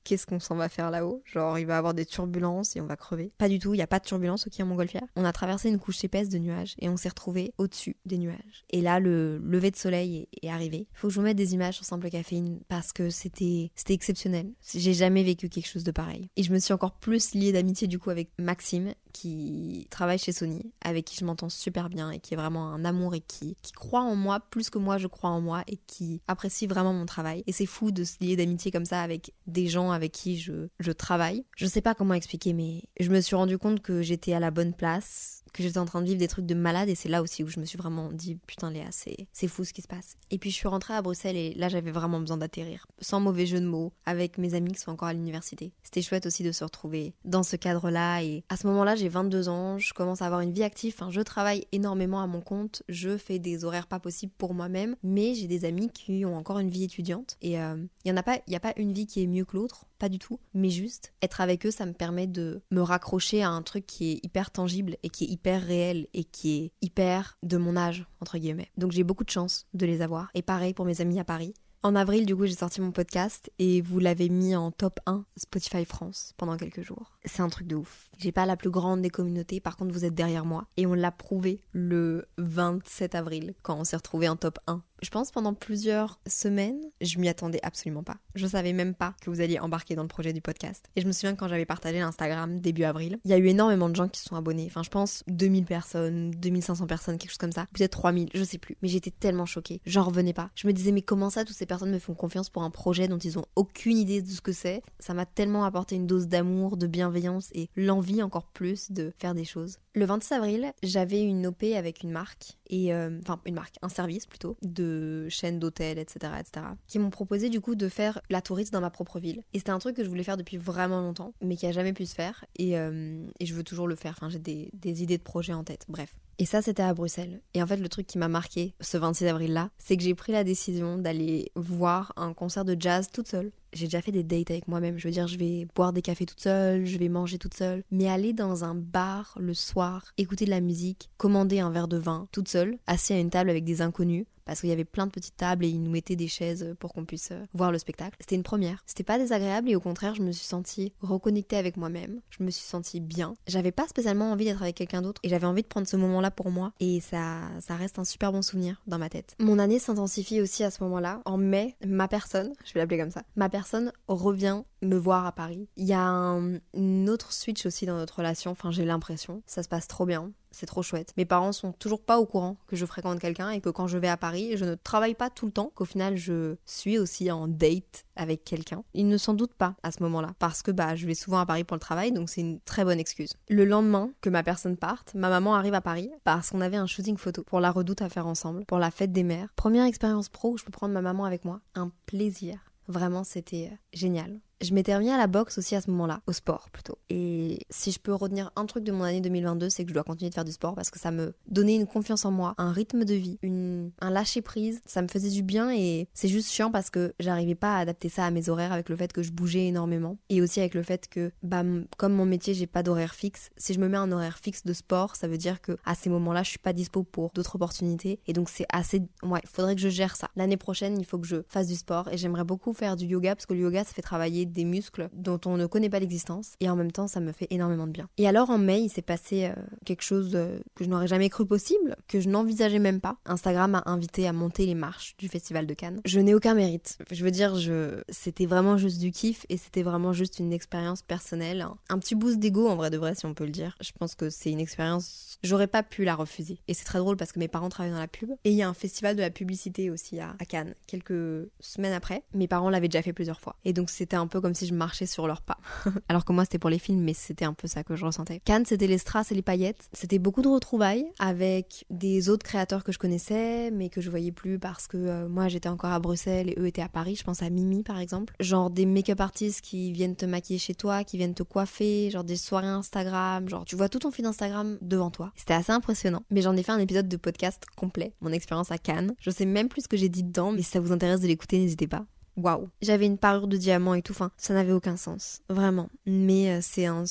qu'est-ce qu'on s'en va faire là-haut? Genre, il va y avoir des turbulences et on va crever. Pas du tout, il n'y a pas de turbulences au en Montgolfière. On a traversé une couche épaisse de nuages et on s'est retrouvé au-dessus des nuages. Et là, le lever de soleil est, arrivé. Il faut que je vous mette des images sur Simple Caféine parce que c'était c'était exceptionnel. J'ai jamais vécu quelque chose de pareil. Et je me suis encore plus liée d'amitié du coup avec Maxime qui travaille chez Sony, avec qui je m'entends super bien et qui est vraiment un amour et qui, qui croit en moi plus que moi je crois en moi et qui apprécie vraiment mon travail. Et c'est fou de se lier d'amitié comme ça avec des gens avec qui je, je travaille. Je sais pas comment expliquer, mais je me suis rendu compte que j'étais à la bonne place que j'étais en train de vivre des trucs de malade et c'est là aussi où je me suis vraiment dit putain Léa c'est, c'est fou ce qui se passe. Et puis je suis rentrée à Bruxelles et là j'avais vraiment besoin d'atterrir, sans mauvais jeu de mots, avec mes amis qui sont encore à l'université. C'était chouette aussi de se retrouver dans ce cadre-là et à ce moment-là j'ai 22 ans, je commence à avoir une vie active, je travaille énormément à mon compte, je fais des horaires pas possibles pour moi-même, mais j'ai des amis qui ont encore une vie étudiante et il euh, y en a pas, y a pas une vie qui est mieux que l'autre pas du tout, mais juste être avec eux, ça me permet de me raccrocher à un truc qui est hyper tangible et qui est hyper réel et qui est hyper de mon âge, entre guillemets. Donc j'ai beaucoup de chance de les avoir. Et pareil pour mes amis à Paris. En avril, du coup, j'ai sorti mon podcast et vous l'avez mis en top 1 Spotify France pendant quelques jours. C'est un truc de ouf. J'ai pas la plus grande des communautés, par contre, vous êtes derrière moi. Et on l'a prouvé le 27 avril quand on s'est retrouvé en top 1 je pense pendant plusieurs semaines, je m'y attendais absolument pas. Je savais même pas que vous alliez embarquer dans le projet du podcast. Et je me souviens quand j'avais partagé l'Instagram début avril, il y a eu énormément de gens qui se sont abonnés. Enfin, je pense 2000 personnes, 2500 personnes, quelque chose comme ça. Peut-être 3000, je sais plus. Mais j'étais tellement choquée. J'en revenais pas. Je me disais, mais comment ça, toutes ces personnes me font confiance pour un projet dont ils ont aucune idée de ce que c'est Ça m'a tellement apporté une dose d'amour, de bienveillance et l'envie encore plus de faire des choses. Le 26 avril, j'avais une OP avec une marque et euh, enfin une marque, un service plutôt, de chaînes d'hôtels, etc., etc., qui m'ont proposé du coup de faire la touriste dans ma propre ville. Et c'était un truc que je voulais faire depuis vraiment longtemps, mais qui a jamais pu se faire. Et, euh, je veux toujours le faire. Enfin, j'ai des, des idées de projets en tête. Bref. Et ça, c'était à Bruxelles. Et en fait, le truc qui m'a marqué ce 26 avril-là, c'est que j'ai pris la décision d'aller voir un concert de jazz toute seule. J'ai déjà fait des dates avec moi-même. Je veux dire, je vais boire des cafés toute seule, je vais manger toute seule. Mais aller dans un bar le soir, écouter de la musique, commander un verre de vin toute seule, assis à une table avec des inconnus, parce qu'il y avait plein de petites tables et ils nous mettaient des chaises pour qu'on puisse euh, voir le spectacle. C'était une première. C'était pas désagréable et au contraire, je me suis sentie reconnectée avec moi-même. Je me suis sentie bien. J'avais pas spécialement envie d'être avec quelqu'un d'autre et j'avais envie de prendre ce moment-là pour moi et ça, ça reste un super bon souvenir dans ma tête. Mon année s'intensifie aussi à ce moment-là. En mai, ma personne, je vais l'appeler comme ça, ma personne revient me voir à Paris. Il y a un, autre switch aussi dans notre relation, enfin j'ai l'impression. Ça se passe trop bien c'est trop chouette. Mes parents sont toujours pas au courant que je fréquente quelqu'un et que quand je vais à Paris, je ne travaille pas tout le temps, qu'au final je suis aussi en date avec quelqu'un. Ils ne s'en doutent pas à ce moment-là parce que bah je vais souvent à Paris pour le travail donc c'est une très bonne excuse. Le lendemain que ma personne parte, ma maman arrive à Paris parce qu'on avait un shooting photo pour la redoute à faire ensemble, pour la fête des mères. Première expérience pro où je peux prendre ma maman avec moi, un plaisir. Vraiment, c'était euh, génial. Je m'étais remis à la boxe aussi à ce moment-là, au sport plutôt. Et si je peux retenir un truc de mon année 2022, c'est que je dois continuer de faire du sport parce que ça me donnait une confiance en moi, un rythme de vie, un lâcher prise. Ça me faisait du bien et c'est juste chiant parce que j'arrivais pas à adapter ça à mes horaires avec le fait que je bougeais énormément et aussi avec le fait que, bah, comme mon métier, j'ai pas d'horaire fixe. Si je me mets un horaire fixe de sport, ça veut dire que à ces moments-là, je suis pas dispo pour d'autres opportunités et donc c'est assez, ouais, faudrait que je gère ça. L'année prochaine, il faut que je fasse du sport et j'aimerais beaucoup faire du yoga parce que le yoga, ça fait travailler des muscles dont on ne connaît pas l'existence et en même temps ça me fait énormément de bien. Et alors en mai il s'est passé euh, quelque chose euh, que je n'aurais jamais cru possible, que je n'envisageais même pas. Instagram m'a invité à monter les marches du festival de Cannes. Je n'ai aucun mérite. Je veux dire, je... c'était vraiment juste du kiff et c'était vraiment juste une expérience personnelle. Un petit boost d'ego en vrai de vrai si on peut le dire. Je pense que c'est une expérience, j'aurais pas pu la refuser. Et c'est très drôle parce que mes parents travaillent dans la pub et il y a un festival de la publicité aussi à, à Cannes quelques semaines après. Mes parents l'avaient déjà fait plusieurs fois. Et donc c'était un peu comme si je marchais sur leurs pas. <laughs> Alors que moi c'était pour les films mais c'était un peu ça que je ressentais. Cannes c'était les strass et les paillettes. C'était beaucoup de retrouvailles avec des autres créateurs que je connaissais mais que je voyais plus parce que euh, moi j'étais encore à Bruxelles et eux étaient à Paris. Je pense à Mimi par exemple. Genre des make-up artistes qui viennent te maquiller chez toi, qui viennent te coiffer, genre des soirées Instagram, genre tu vois tout ton fil Instagram devant toi. C'était assez impressionnant. Mais j'en ai fait un épisode de podcast complet, mon expérience à Cannes. Je sais même plus ce que j'ai dit dedans, mais si ça vous intéresse de l'écouter, n'hésitez pas waouh. J'avais une parure de diamant et tout, enfin, ça n'avait aucun sens, vraiment. Mais euh, c'est un,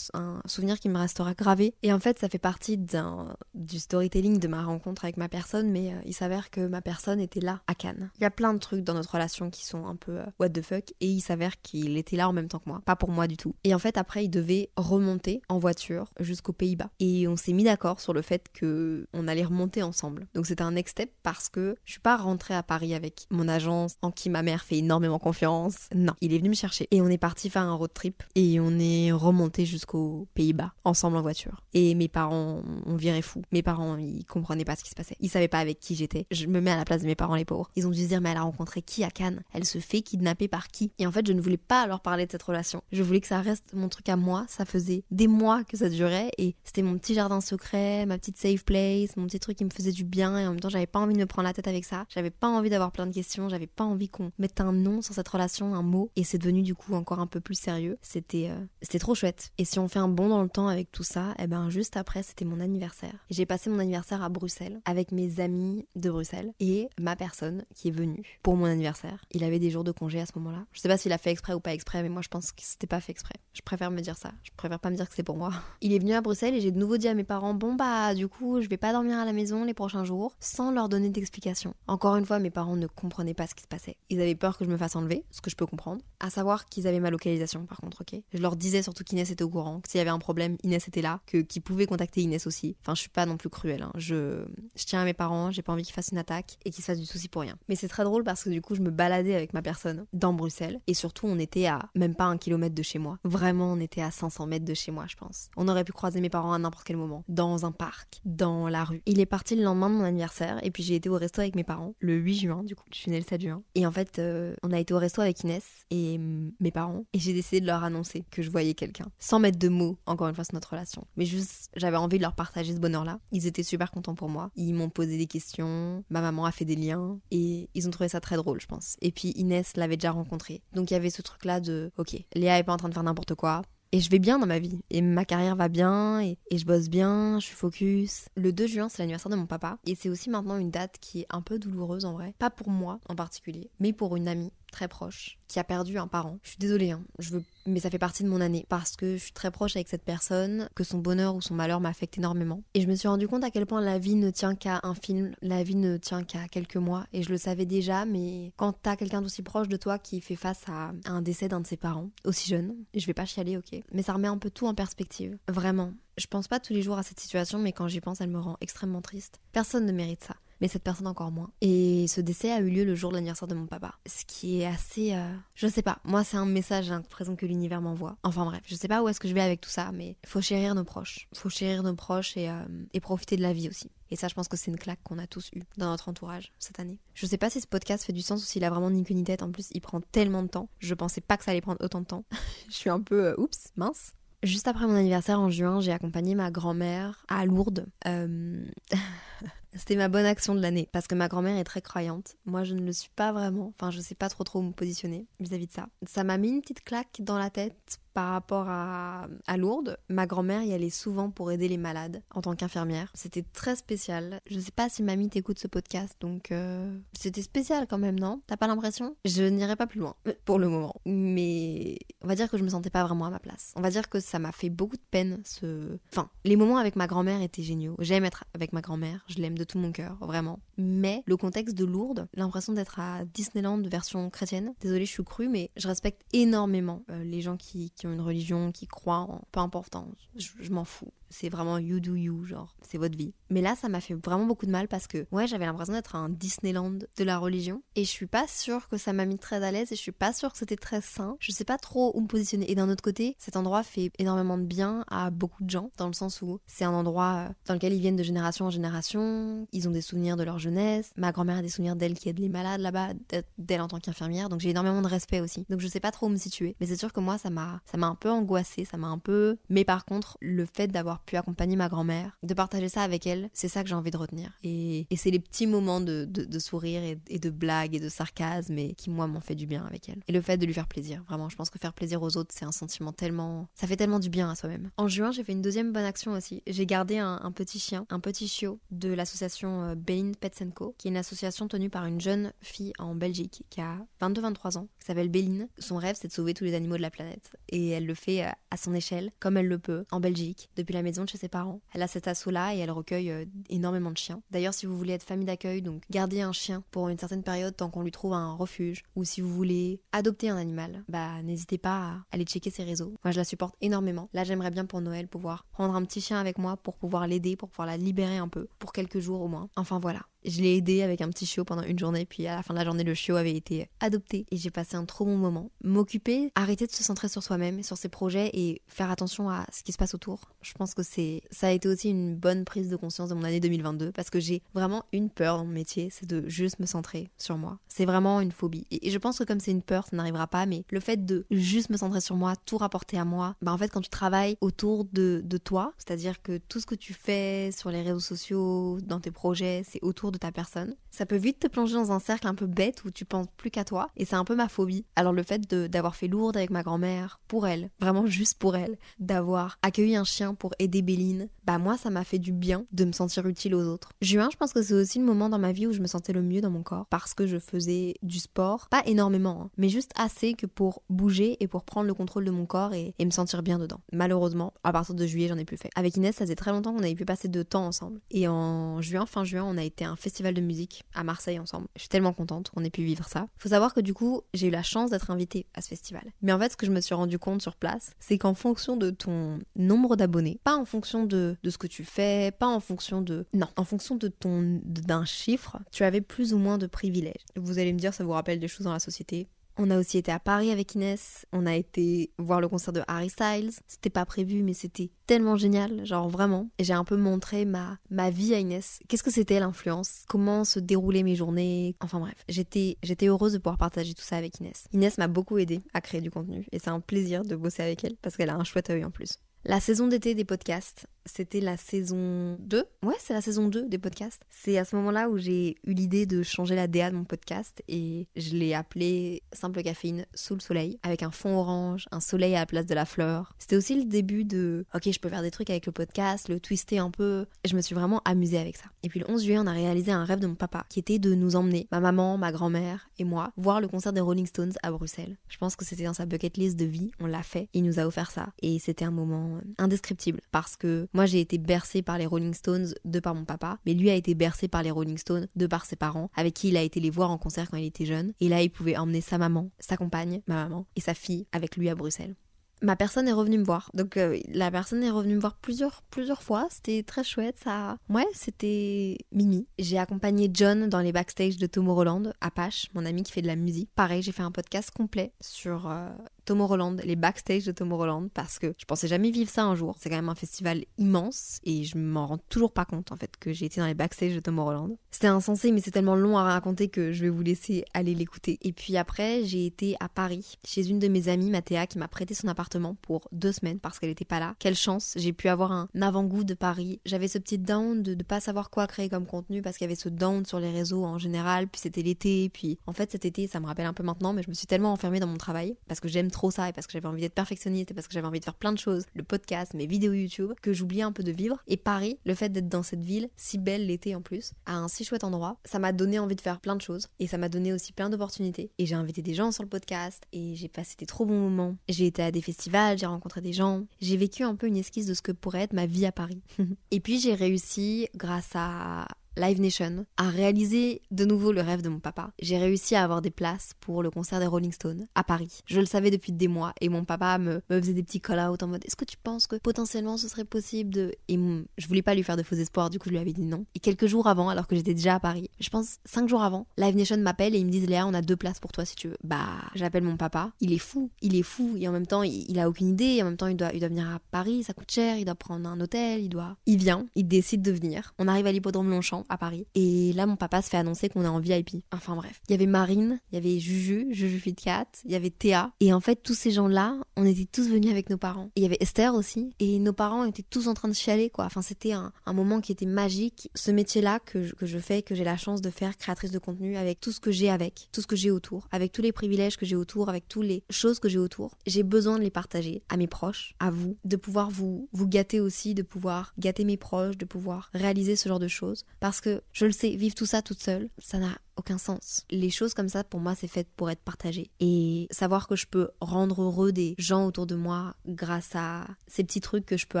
souvenir qui me restera gravé. Et en fait, ça fait partie du storytelling de ma rencontre avec ma personne, mais euh, il s'avère que ma personne était là à Cannes. Il y a plein de trucs dans notre relation qui sont un peu euh, what the fuck, et il s'avère qu'il était là en même temps que moi, pas pour moi du tout. Et en fait, après, il devait remonter en voiture jusqu'aux Pays-Bas. Et on s'est mis d'accord sur le fait que on allait remonter ensemble. Donc c'était un next step parce que je suis pas rentrée à Paris avec mon agence en qui ma mère fait énormément confiance. Non, il est venu me chercher et on est parti faire un road trip et on est remonté jusqu'aux Pays-Bas ensemble en voiture. Et mes parents ont viré fou. Mes parents, ils comprenaient pas ce qui se passait. Ils savaient pas avec qui j'étais. Je me mets à la place de mes parents les pauvres. Ils ont dû se dire mais elle a rencontré qui à Cannes? Elle se fait kidnapper par qui? Et en fait, je ne voulais pas leur parler de cette relation. Je voulais que ça reste mon truc à moi. Ça faisait des mois que ça durait et c'était mon petit jardin secret, ma petite safe place, mon petit truc qui me faisait du bien et en même temps, j'avais pas envie de me prendre la tête avec ça. J'avais pas envie d'avoir plein de questions, j'avais pas envie qu'on mette un nom sur cette relation, un mot, et c'est devenu du coup encore un peu plus sérieux. C'était euh, c'était trop chouette. Et si on fait un bond dans le temps avec tout ça, et eh ben juste après c'était mon anniversaire. J'ai passé mon anniversaire à Bruxelles avec mes amis de Bruxelles et ma personne qui est venue pour mon anniversaire. Il avait des jours de congé à ce moment-là. Je sais pas s'il a fait exprès ou pas exprès, mais moi je pense que c'était pas fait exprès. Je préfère me dire ça. Je préfère pas me dire que c'est pour moi. <laughs> Il est venu à Bruxelles et j'ai de nouveau dit à mes parents bon bah du coup je vais pas dormir à la maison les prochains jours sans leur donner d'explication. Encore une fois, mes parents ne comprenaient pas ce qui se passait. Ils avaient peur que je me fasse enlever, ce que je peux comprendre. À savoir qu'ils avaient ma localisation, par contre, ok. Je leur disais surtout qu'Inès était au courant, que s'il y avait un problème, Inès était là, que qu'ils pouvaient contacter Inès aussi. Enfin, je suis pas non plus cruelle. Hein. Je, je tiens à mes parents, j'ai pas envie qu'ils fassent une attaque et qu'ils se fassent du souci pour rien. Mais c'est très drôle parce que du coup, je me baladais avec ma personne dans Bruxelles et surtout, on était à même pas un kilomètre de chez moi. Vraiment, on était à 500 mètres de chez moi, je pense. On aurait pu croiser mes parents à n'importe quel moment, dans un parc, dans la rue. Il est parti le lendemain de mon anniversaire et puis j'ai été au resto avec mes parents le 8 juin, du coup. Je suis née le 7 juin. Et en fait, euh, on a été au resto avec Inès et mes parents et j'ai décidé de leur annoncer que je voyais quelqu'un sans mettre de mots encore une fois sur notre relation mais juste j'avais envie de leur partager ce bonheur là ils étaient super contents pour moi ils m'ont posé des questions ma maman a fait des liens et ils ont trouvé ça très drôle je pense et puis Inès l'avait déjà rencontré donc il y avait ce truc là de ok Léa est pas en train de faire n'importe quoi et je vais bien dans ma vie. Et ma carrière va bien. Et, et je bosse bien. Je suis focus. Le 2 juin, c'est l'anniversaire de mon papa. Et c'est aussi maintenant une date qui est un peu douloureuse en vrai. Pas pour moi en particulier, mais pour une amie très proche qui a perdu un parent. Je suis désolée, hein, je veux... mais ça fait partie de mon année parce que je suis très proche avec cette personne, que son bonheur ou son malheur m'affecte énormément. Et je me suis rendu compte à quel point la vie ne tient qu'à un film, la vie ne tient qu'à quelques mois. Et je le savais déjà, mais quand t'as quelqu'un d'aussi proche de toi qui fait face à un décès d'un de ses parents, aussi jeune, je vais pas chialer, ok, mais ça remet un peu tout en perspective. Vraiment. Je pense pas tous les jours à cette situation, mais quand j'y pense, elle me rend extrêmement triste. Personne ne mérite ça mais cette personne encore moins. Et ce décès a eu lieu le jour de l'anniversaire de mon papa. Ce qui est assez... Euh, je sais pas, moi c'est un message, un présent que l'univers m'envoie. Enfin bref, je sais pas où est-ce que je vais avec tout ça, mais faut chérir nos proches. Faut chérir nos proches et, euh, et profiter de la vie aussi. Et ça, je pense que c'est une claque qu'on a tous eu dans notre entourage cette année. Je sais pas si ce podcast fait du sens ou s'il a vraiment ni queue ni tête. En plus, il prend tellement de temps. Je pensais pas que ça allait prendre autant de temps. <laughs> je suis un peu... Euh, oups, mince. Juste après mon anniversaire en juin, j'ai accompagné ma grand-mère à Lourdes. Euh... <laughs> C'était ma bonne action de l'année parce que ma grand-mère est très croyante. Moi, je ne le suis pas vraiment. Enfin, je sais pas trop trop où me positionner vis-à-vis de ça. Ça m'a mis une petite claque dans la tête par rapport à, à Lourdes, ma grand-mère y allait souvent pour aider les malades en tant qu'infirmière. C'était très spécial. Je sais pas si mamie t'écoute ce podcast, donc euh, c'était spécial quand même, non? T'as pas l'impression? Je n'irai pas plus loin pour le moment. Mais on va dire que je me sentais pas vraiment à ma place. On va dire que ça m'a fait beaucoup de peine ce... Enfin, les moments avec ma grand-mère étaient géniaux. J'aime être avec ma grand-mère, je l'aime de tout mon cœur, vraiment. Mais le contexte de Lourdes, l'impression d'être à Disneyland version chrétienne, désolée je suis crue, mais je respecte énormément euh, les gens qui, qui, une religion, qui croient en... Peu importe, je m'en fous c'est vraiment you do you, genre, c'est votre vie. Mais là, ça m'a fait vraiment beaucoup de mal parce que, ouais, j'avais l'impression d'être un Disneyland de la religion et je suis pas sûre que ça m'a mis très à l'aise et je suis pas sûre que c'était très sain. Je sais pas trop où me positionner. Et d'un autre côté, cet endroit fait énormément de bien à beaucoup de gens dans le sens où c'est un endroit euh, dans lequel ils viennent de génération en génération, ils ont des souvenirs de leur jeunesse. Ma grand-mère a des souvenirs d'elle qui aide les malades là-bas, d'elle en tant qu'infirmière, donc j'ai énormément de respect aussi. Donc je sais pas trop où me situer. Mais c'est sûr que moi, ça m'a, ça m'a un peu angoissée, ça m'a un peu. Mais par contre, le fait d'avoir pu accompagner ma grand-mère, de partager ça avec elle, c'est ça que j'ai envie de retenir. Et, c'est les petits moments de, de, sourire et, de blagues et de sarcasme et qui, moi, m'ont fait du bien avec elle. Et le fait de lui faire plaisir, vraiment, je pense que faire plaisir aux autres, c'est un sentiment tellement. Ça fait tellement du bien à soi-même. En juin, j'ai fait une deuxième bonne action aussi. J'ai gardé un, petit chien, un petit chiot de l'association euh, Bain Pets qui est une association tenue par une jeune fille en Belgique qui a 22-23 ans, qui s'appelle Béline. Son rêve, c'est de sauver tous les animaux de la planète. Et elle le fait euh, à son échelle, comme elle le peut, en Belgique, depuis la maison de chez ses parents. Elle a cet assaut-là et elle recueille euh, énormément de chiens. D'ailleurs, si vous voulez être famille d'accueil, donc garder un chien pour une certaine période tant qu'on lui trouve un refuge, ou si vous voulez adopter un animal, bah n'hésitez pas à aller checker ses réseaux. Moi, je la supporte énormément. Là, j'aimerais bien pour Noël pouvoir prendre un petit chien avec moi pour pouvoir l'aider, pour pouvoir la libérer un peu, pour quelques jours au moins. Enfin voilà. Je l'ai aidé avec un petit chiot pendant une journée, puis à la fin de la journée, le chiot avait été adopté et j'ai passé un trop bon moment. M'occuper, arrêter de se centrer sur soi-même, sur ses projets et faire attention à ce qui se passe autour. Je pense que c'est, ça a été aussi une bonne prise de conscience de mon année 2022 parce que j'ai vraiment une peur dans mon métier, c'est de juste me centrer sur moi. C'est vraiment une phobie. Et, je pense que comme c'est une peur, ça n'arrivera pas, mais le fait de juste me centrer sur moi, tout rapporter à moi, bah en fait, quand tu travailles autour de, de toi, c'est-à-dire que tout ce que tu fais sur les réseaux sociaux, dans tes projets, c'est autour de ta personne, ça peut vite te plonger dans un cercle un peu bête où tu penses plus qu'à toi. Et c'est un peu ma phobie. Alors le fait d'avoir fait lourde avec ma grand-mère, pour elle, vraiment juste pour elle, d'avoir accueilli un chien pour aider Béline, bah moi ça m'a fait du bien de me sentir utile aux autres. Juin, je pense que c'est aussi le moment dans ma vie où je me sentais le mieux dans mon corps parce que je faisais du sport, pas énormément, hein, mais juste assez que pour bouger et pour prendre le contrôle de mon corps et, me sentir bien dedans. Malheureusement, à partir de juillet, j'en ai plus fait. Avec Inès, ça faisait très longtemps qu'on avait pu passer de temps ensemble. Et en juin, fin juin, on a été un festival de musique à Marseille ensemble. Je suis tellement contente qu'on ait pu vivre ça. Faut savoir que du coup, j'ai eu la chance d'être invitée à ce festival. Mais en fait, ce que je me suis rendu compte sur place, c'est qu'en fonction de ton nombre d'abonnés, pas en fonction de, de ce que tu fais, pas en fonction de... Non, en fonction de ton d'un chiffre, tu avais plus ou moins de privilèges. Vous allez me dire, ça vous rappelle des choses dans la société? On a aussi été à Paris avec Inès, on a été voir le concert de Harry Styles. C'était pas prévu, mais c'était tellement génial, genre vraiment. Et j'ai un peu montré ma, vie à Inès. Qu'est-ce que c'était l'influence? Comment se déroulaient mes journées? Enfin bref, j'étais, heureuse de pouvoir partager tout ça avec Inès. Inès m'a beaucoup aidé à créer du contenu et c'est un plaisir de bosser avec elle parce qu'elle a un chouette œil en plus. La saison d'été des podcasts, c'était la saison 2. Ouais, c'est la saison 2 des podcasts. C'est à ce moment-là où j'ai eu l'idée de changer la DA de mon podcast et je l'ai appelé Simple Caféine sous le soleil avec un fond orange, un soleil à la place de la fleur. C'était aussi le début de OK, je peux faire des trucs avec le podcast, le twister un peu. Je me suis vraiment amusée avec ça. Et puis le 11 juillet, on a réalisé un rêve de mon papa qui était de nous emmener, ma maman, ma grand-mère et moi, voir le concert des Rolling Stones à Bruxelles. Je pense que c'était dans sa bucket list de vie, on l'a fait. Il nous a offert ça et c'était un moment indescriptible parce que moi j'ai été bercée par les Rolling Stones de par mon papa, mais lui a été bercé par les Rolling Stones de par ses parents, avec qui il a été les voir en concert quand il était jeune. Et là, il pouvait emmener sa maman, sa compagne, ma maman, et sa fille avec lui à Bruxelles ma personne est revenue me voir. Donc euh, la personne est revenue me voir plusieurs plusieurs fois. C'était très chouette. Ça, ouais, c'était Mimi. J'ai accompagné John dans les backstage de Tomorrowland, Apache, mon ami qui fait de la musique. Pareil, j'ai fait un podcast complet sur euh, Tomorrowland, les backstage de Tomorrowland, parce que je pensais jamais vivre ça un jour. C'est quand même un festival immense et je m'en rends toujours pas compte en fait que j'ai été dans les backstage de Tomorrowland. C'était insensé, mais c'est tellement long à raconter que je vais vous laisser aller l'écouter. Et puis après, j'ai été à Paris chez une de mes amies, Mathéa, qui m'a prêté son appartement pour deux semaines parce qu'elle était pas là. Quelle chance, j'ai pu avoir un avant-goût de Paris. J'avais ce petit down de ne pas savoir quoi créer comme contenu parce qu'il y avait ce down sur les réseaux en général, puis c'était l'été, puis en fait cet été, ça me rappelle un peu maintenant, mais je me suis tellement enfermée dans mon travail parce que j'aime trop ça et parce que j'avais envie d'être perfectionniste et parce que j'avais envie de faire plein de choses, le podcast, mes vidéos YouTube, que j'oubliais un peu de vivre. Et Paris, le fait d'être dans cette ville, si belle l'été en plus, à un si chouette endroit, ça m'a donné envie de faire plein de choses et ça m'a donné aussi plein d'opportunités. Et j'ai invité des gens sur le podcast et j'ai passé des trop bons moments. J'ai été à des festivals, j'ai rencontré des gens, j'ai vécu un peu une esquisse de ce que pourrait être ma vie à Paris. <laughs> et puis j'ai réussi grâce à Live Nation a réalisé de nouveau le rêve de mon papa. J'ai réussi à avoir des places pour le concert des Rolling Stones à Paris. Je le savais depuis des mois et mon papa me, faisait des petits call-out en mode est-ce que tu penses que potentiellement ce serait possible de... Et je voulais pas lui faire de faux espoirs, du coup je lui avais dit non. Et quelques jours avant, alors que j'étais déjà à Paris, je pense cinq jours avant, Live Nation m'appelle et ils me disent Léa, on a deux places pour toi si tu veux. Bah, j'appelle mon papa. Il est fou, il est fou et en même temps il, a aucune idée. Et en même temps il doit, il doit venir à Paris, ça coûte cher, il doit prendre un hôtel, il doit... Il vient, il décide de venir. On arrive à l'hippodrome Longchamp à Paris et là, mon papa se fait annoncer qu'on est en VIP. Enfin bref. Il y avait Marine, il y avait Juju, Juju Fit Cat, il y avait Théa. Et en fait, tous ces gens-là, on était tous venus avec nos parents. Il y avait Esther aussi. Et nos parents étaient tous en train de chialer, quoi. Enfin, c'était un, moment qui était magique. Ce métier-là que je, que je fais, que j'ai la chance de faire, créatrice de contenu, avec tout ce que j'ai avec, tout ce que j'ai autour, avec tous les privilèges que j'ai autour, avec toutes les choses que j'ai autour. J'ai besoin de les partager à mes proches, à vous, de pouvoir vous, vous gâter aussi, de pouvoir gâter mes proches, de pouvoir réaliser ce genre de choses. Parce que je le sais, vivre tout ça toute seule, ça n'a aucun sens. Les choses comme ça, pour moi, c'est fait pour être partagé. Et savoir que je peux rendre heureux des gens autour de moi grâce à ces petits trucs que je peux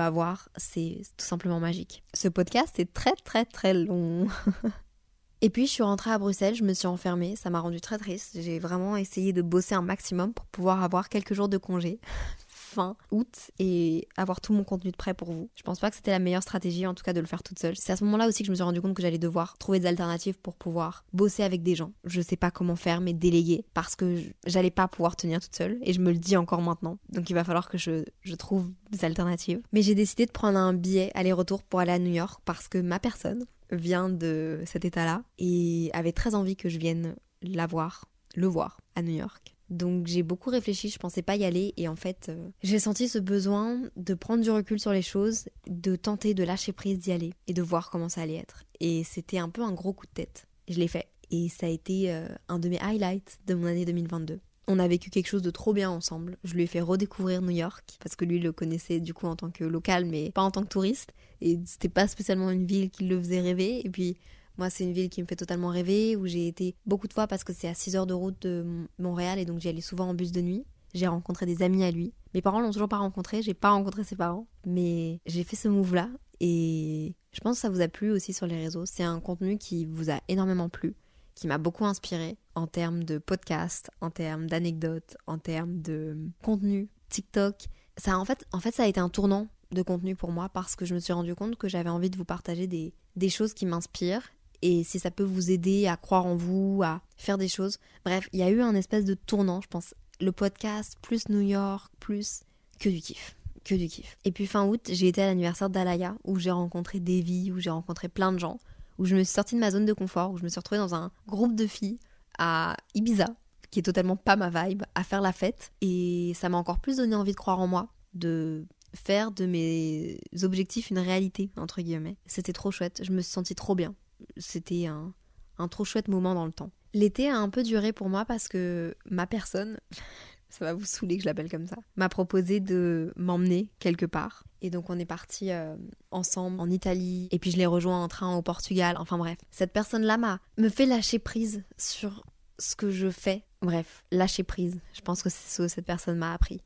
avoir, c'est tout simplement magique. Ce podcast est très très très long. <laughs> Et puis je suis rentrée à Bruxelles, je me suis enfermée, ça m'a rendu très triste. J'ai vraiment essayé de bosser un maximum pour pouvoir avoir quelques jours de congé août et avoir tout mon contenu de prêt pour vous. Je pense pas que c'était la meilleure stratégie en tout cas de le faire toute seule. C'est à ce moment-là aussi que je me suis rendu compte que j'allais devoir trouver des alternatives pour pouvoir bosser avec des gens. Je sais pas comment faire mais déléguer parce que j'allais pas pouvoir tenir toute seule et je me le dis encore maintenant. Donc il va falloir que je, je trouve des alternatives. Mais j'ai décidé de prendre un billet aller-retour pour aller à New York parce que ma personne vient de cet état-là et avait très envie que je vienne la voir, le voir à New York. Donc j'ai beaucoup réfléchi, je pensais pas y aller et en fait euh, j'ai senti ce besoin de prendre du recul sur les choses, de tenter de lâcher prise d'y aller et de voir comment ça allait être. Et c'était un peu un gros coup de tête. Je l'ai fait et ça a été euh, un de mes highlights de mon année 2022. On a vécu quelque chose de trop bien ensemble. Je lui ai fait redécouvrir New York parce que lui le connaissait du coup en tant que local mais pas en tant que touriste et c'était pas spécialement une ville qui le faisait rêver et puis moi, c'est une ville qui me fait totalement rêver, où j'ai été beaucoup de fois parce que c'est à 6 heures de route de Montréal et donc j'y allais souvent en bus de nuit. J'ai rencontré des amis à lui. Mes parents l'ont toujours pas rencontré, j'ai pas rencontré ses parents, mais j'ai fait ce move-là et je pense que ça vous a plu aussi sur les réseaux. C'est un contenu qui vous a énormément plu, qui m'a beaucoup inspiré en termes de podcast, en termes d'anecdotes, en termes de contenu, TikTok. Ça, en fait, en fait, ça a été un tournant de contenu pour moi parce que je me suis rendu compte que j'avais envie de vous partager des, des choses qui m'inspirent et si ça peut vous aider à croire en vous, à faire des choses. Bref, il y a eu un espèce de tournant, je pense. Le podcast, plus New York, plus que du kiff. Que du kiff. Et puis fin août, j'ai été à l'anniversaire d'Alaya, où j'ai rencontré Davy, où j'ai rencontré plein de gens, où je me suis sortie de ma zone de confort, où je me suis retrouvée dans un groupe de filles à Ibiza, qui est totalement pas ma vibe, à faire la fête. Et ça m'a encore plus donné envie de croire en moi, de faire de mes objectifs une réalité, entre guillemets. C'était trop chouette, je me suis sentie trop bien c'était un, un trop chouette moment dans le temps. L'été a un peu duré pour moi parce que ma personne, <laughs> ça va vous saouler que je l'appelle comme ça, m'a proposé de m'emmener quelque part. Et donc on est parti euh, ensemble en Italie et puis je l'ai rejoint en train au Portugal. Enfin bref, cette personne-là m'a me fait lâcher prise sur ce que je fais. Bref, lâcher prise. Je pense que c'est ce que cette personne m'a appris.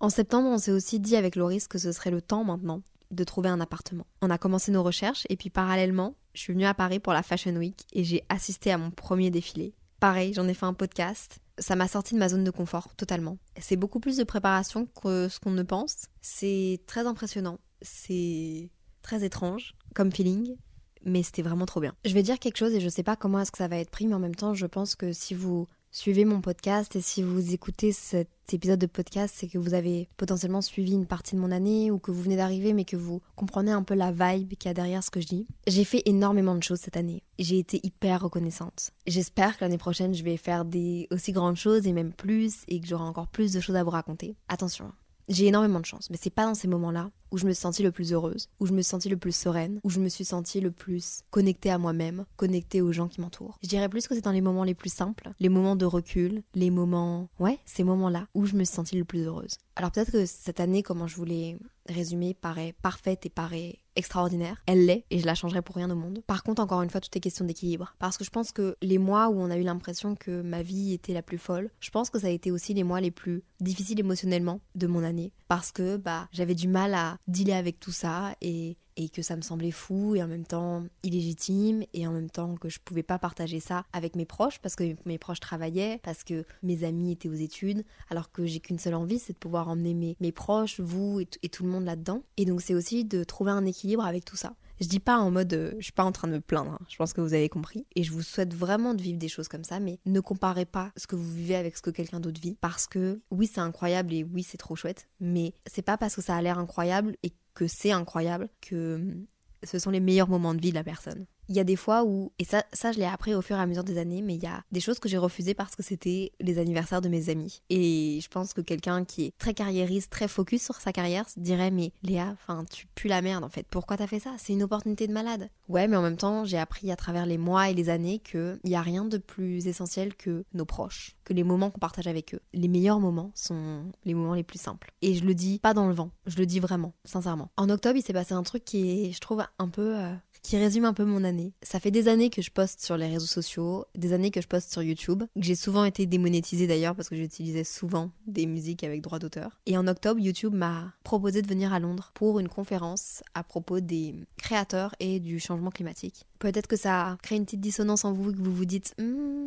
En septembre, on s'est aussi dit avec Loris que ce serait le temps maintenant de trouver un appartement. On a commencé nos recherches et puis parallèlement, je suis venue à Paris pour la Fashion Week et j'ai assisté à mon premier défilé. Pareil, j'en ai fait un podcast. Ça m'a sorti de ma zone de confort totalement. C'est beaucoup plus de préparation que ce qu'on ne pense. C'est très impressionnant. C'est très étrange comme feeling, mais c'était vraiment trop bien. Je vais dire quelque chose et je sais pas comment est-ce que ça va être pris, mais en même temps, je pense que si vous suivez mon podcast et si vous écoutez cet épisode de podcast, c'est que vous avez potentiellement suivi une partie de mon année ou que vous venez d'arriver mais que vous comprenez un peu la vibe qu'il y a derrière ce que je dis. J'ai fait énormément de choses cette année. J'ai été hyper reconnaissante. J'espère que l'année prochaine, je vais faire des aussi grandes choses et même plus et que j'aurai encore plus de choses à vous raconter. Attention, J'ai énormément de chance, mais c'est pas dans ces moments-là où je me suis sentie le plus heureuse, où je me suis sentie le plus sereine, où je me suis sentie le plus connectée à moi-même, connectée aux gens qui m'entourent. Je dirais plus que c'est dans les moments les plus simples, les moments de recul, les moments, ouais, ces moments-là où je me suis sentie le plus heureuse. Alors peut-être que cette année, comment je voulais résumer, paraît parfaite et paraît extraordinaire. Elle l'est et je la changerai pour rien au monde. Par contre, encore une fois, tout est question d'équilibre. Parce que je pense que les mois où on a eu l'impression que ma vie était la plus folle, je pense que ça a été aussi les mois les plus difficiles émotionnellement de mon année. Parce que bah, j'avais du mal à dealer avec tout ça et et que ça me semblait fou et en même temps illégitime et en même temps que je pouvais pas partager ça avec mes proches parce que mes proches travaillaient, parce que mes amis étaient aux études, alors que j'ai qu'une seule envie, c'est de pouvoir emmener mes, mes proches, vous et, tout le monde là-dedans. Et donc c'est aussi de trouver un équilibre avec tout ça. Je dis pas en mode, euh, je suis pas en train de me plaindre, hein. je pense que vous avez compris. Et je vous souhaite vraiment de vivre des choses comme ça, mais ne comparez pas ce que vous vivez avec ce que quelqu'un d'autre vit. Parce que oui, c'est incroyable et oui, c'est trop chouette, mais c'est pas parce que ça a l'air incroyable et que c'est incroyable que ce sont les meilleurs moments de vie de la personne il y a des fois où, et ça, ça je l'ai appris au fur et à mesure des années, mais il y a des choses que j'ai refusées parce que c'était les anniversaires de mes amis. Et je pense que quelqu'un qui est très carriériste, très focus sur sa carrière, se dirait Mais Léa, enfin, tu pues la merde en fait. Pourquoi t'as fait ça? C'est une opportunité de malade. Ouais, mais en même temps, j'ai appris à travers les mois et les années qu'il n'y a rien de plus essentiel que nos proches, que les moments qu'on partage avec eux. Les meilleurs moments sont les moments les plus simples. Et je le dis pas dans le vent, je le dis vraiment, sincèrement. En octobre, il s'est passé un truc qui est, je trouve, un peu. Euh, qui résume un peu mon année. Ça fait des années que je poste sur les réseaux sociaux, des années que je poste sur YouTube, que j'ai souvent été démonétisée d'ailleurs parce que j'utilisais souvent des musiques avec droit d'auteur. Et en octobre, YouTube m'a proposé de venir à Londres pour une conférence à propos des créateurs et du changement climatique. Peut-être que ça crée une petite dissonance en vous et que vous vous dites hmm,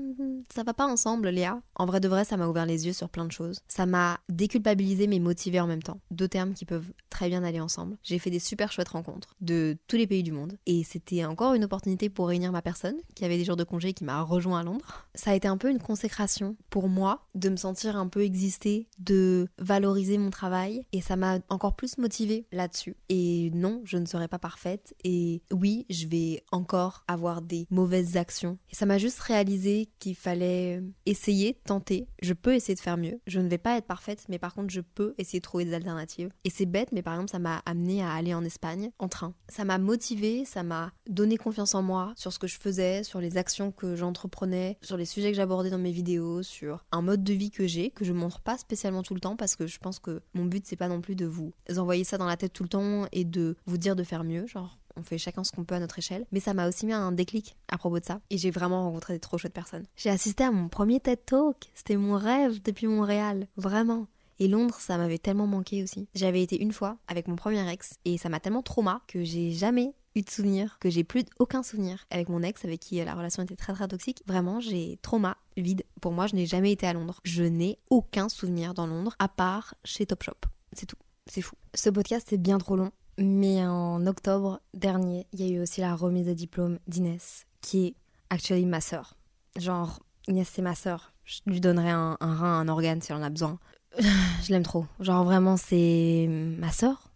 ça va pas ensemble, Léa. En vrai de vrai, ça m'a ouvert les yeux sur plein de choses. Ça m'a déculpabilisé mais motivé en même temps. Deux termes qui peuvent très bien aller ensemble. J'ai fait des super chouettes rencontres de tous les pays du monde et c'était encore une opportunité pour réunir ma personne qui avait des jours de congé et qui m'a rejoint à Londres. Ça a été un peu une consécration pour moi de me sentir un peu exister, de valoriser mon travail et ça m'a encore plus motivée là-dessus. Et non, je ne serai pas parfaite et oui, je vais encore avoir des mauvaises actions. Et ça m'a juste réalisé qu'il fallait essayer, tenter. Je peux essayer de faire mieux. Je ne vais pas être parfaite, mais par contre, je peux essayer de trouver des alternatives. Et c'est bête, mais par exemple, ça m'a amené à aller en Espagne en train. Ça m'a motivé, ça m'a donné confiance en moi sur ce que je faisais, sur les actions que j'entreprenais, sur les sujets que j'abordais dans mes vidéos, sur un mode de vie que j'ai, que je montre pas spécialement tout le temps parce que je pense que mon but c'est pas non plus de vous envoyer ça dans la tête tout le temps et de vous dire de faire mieux. Genre, on fait chacun ce qu'on peut à notre échelle. Mais ça m'a aussi mis un déclic à propos de ça. Et j'ai vraiment rencontré des trop chouettes personnes. J'ai assisté à mon premier TED Talk. C'était mon rêve depuis Montréal. Vraiment. Et Londres, ça m'avait tellement manqué aussi. J'avais été une fois avec mon premier ex et ça m'a tellement trauma que j'ai jamais eu de souvenir, que j'ai plus aucun souvenir avec mon ex avec qui la relation était très très toxique. Vraiment, j'ai trauma vide. Pour moi, je n'ai jamais été à Londres. Je n'ai aucun souvenir dans Londres à part chez Topshop. C'est tout. C'est fou. Ce podcast est bien trop long. Mais en octobre dernier, il y a eu aussi la remise de diplôme d'Inès, qui est actuellement ma sœur. Genre, Inès, c'est ma sœur. Je lui donnerai un, rein, un organe si elle en a besoin. <laughs> Je l'aime trop. Genre, vraiment, c'est ma sœur.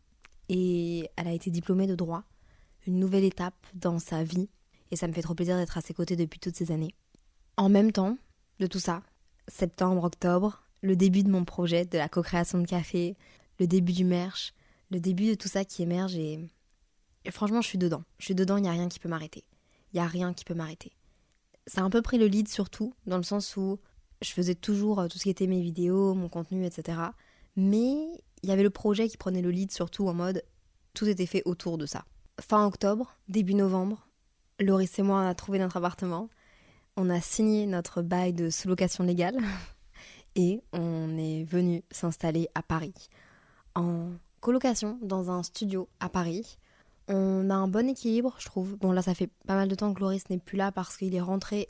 Et elle a été diplômée de droit. Une nouvelle étape dans sa vie. Et ça me fait trop plaisir d'être à ses côtés depuis toutes ces années. En même temps de tout ça, septembre, octobre, le début de mon projet, de la co-création de café, le début du merch, le début de tout ça qui émerge et, franchement, je suis dedans. Je suis dedans, il n'y a rien qui peut m'arrêter. Il n'y a rien qui peut m'arrêter. Ça a un peu pris le lead surtout, dans le sens où je faisais toujours euh, tout ce qui était mes vidéos, mon contenu, etc. Mais il y avait le projet qui prenait le lead surtout en mode tout était fait autour de ça. Fin octobre, début novembre, Loris et moi on a trouvé notre appartement. On a signé notre bail de sous-location légale <laughs> et on est venu s'installer à Paris en colocation dans un studio à Paris. On a un bon équilibre, je trouve. Bon, là, ça fait pas mal de temps que Loris n'est plus là parce qu'il est rentré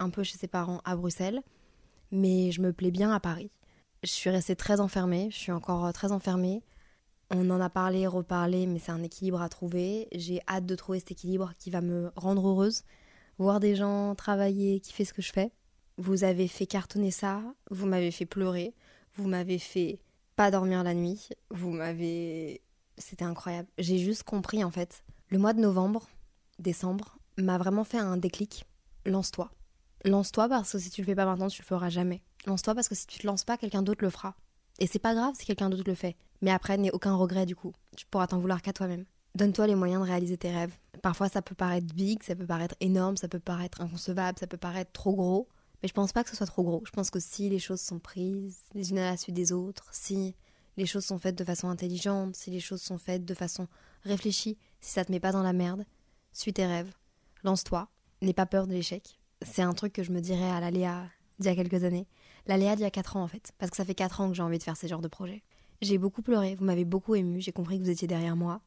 un peu chez ses parents à Bruxelles. Mais je me plais bien à Paris. Je suis restée très enfermée, je suis encore très enfermée. On en a parlé, reparlé, mais c'est un équilibre à trouver. J'ai hâte de trouver cet équilibre qui va me rendre heureuse. Voir des gens travailler, kiffer ce que je fais. Vous avez fait cartonner ça, vous m'avez fait pleurer, vous m'avez fait pas dormir la nuit. Vous m'avez. C'était incroyable. J'ai juste compris en fait. Le mois de novembre, décembre, m'a vraiment fait un déclic. Lance-toi. Lance-toi parce que si tu le fais pas maintenant, tu le feras jamais. Lance-toi parce que si tu te lances pas, quelqu'un d'autre le fera. Et c'est pas grave si quelqu'un d'autre le fait. Mais après, n'aie aucun regret du coup. Tu pourras t'en vouloir qu'à toi-même. Donne-toi les moyens de réaliser tes rêves. Parfois, ça peut paraître big, ça peut paraître énorme, ça peut paraître inconcevable, ça peut paraître trop gros. Mais je pense pas que ce soit trop gros. Je pense que si les choses sont prises les unes à la suite des autres, si les choses sont faites de façon intelligente, si les choses sont faites de façon réfléchie, si ça te met pas dans la merde, suis tes rêves. Lance-toi. N'aie pas peur de l'échec. C'est un truc que je me dirais à la Léa d'il y a quelques années. La Léa d'il y a 4 ans en fait. Parce que ça fait 4 ans que j'ai envie de faire ces genres de projets. J'ai beaucoup pleuré, vous m'avez beaucoup ému, j'ai compris que vous étiez derrière moi.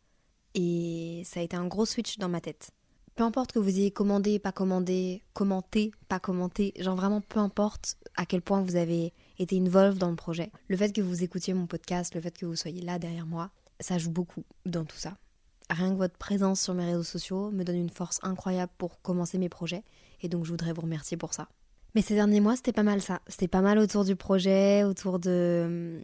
Et ça a été un gros switch dans ma tête. Peu importe que vous ayez commandé, pas commandé, commenté, pas commenté, genre vraiment peu importe à quel point vous avez été une volve dans le projet. Le fait que vous écoutiez mon podcast, le fait que vous soyez là derrière moi, ça joue beaucoup dans tout ça. Rien que votre présence sur mes réseaux sociaux me donne une force incroyable pour commencer mes projets et donc je voudrais vous remercier pour ça. Mais ces derniers mois, c'était pas mal ça. C'était pas mal autour du projet, autour de.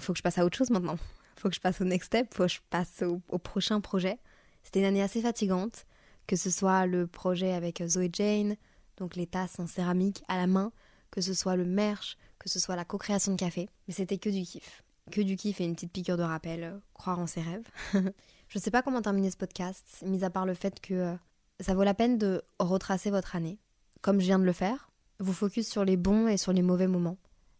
Faut que je passe à autre chose maintenant faut que je passe au next step, faut que je passe au, prochain projet. C'était une année assez fatigante, que ce soit le projet avec Zoé Jane, donc les tasses en céramique à la main, que ce soit le merch, que ce soit la co-création de café. Mais c'était que du kiff. Que du kiff et une petite piqûre de rappel, euh, croire en ses rêves. <laughs> je sais pas comment terminer ce podcast, mis à part le fait que euh, ça vaut la peine de retracer votre année, comme je viens de le faire. Vous focus sur les bons et sur les mauvais moments.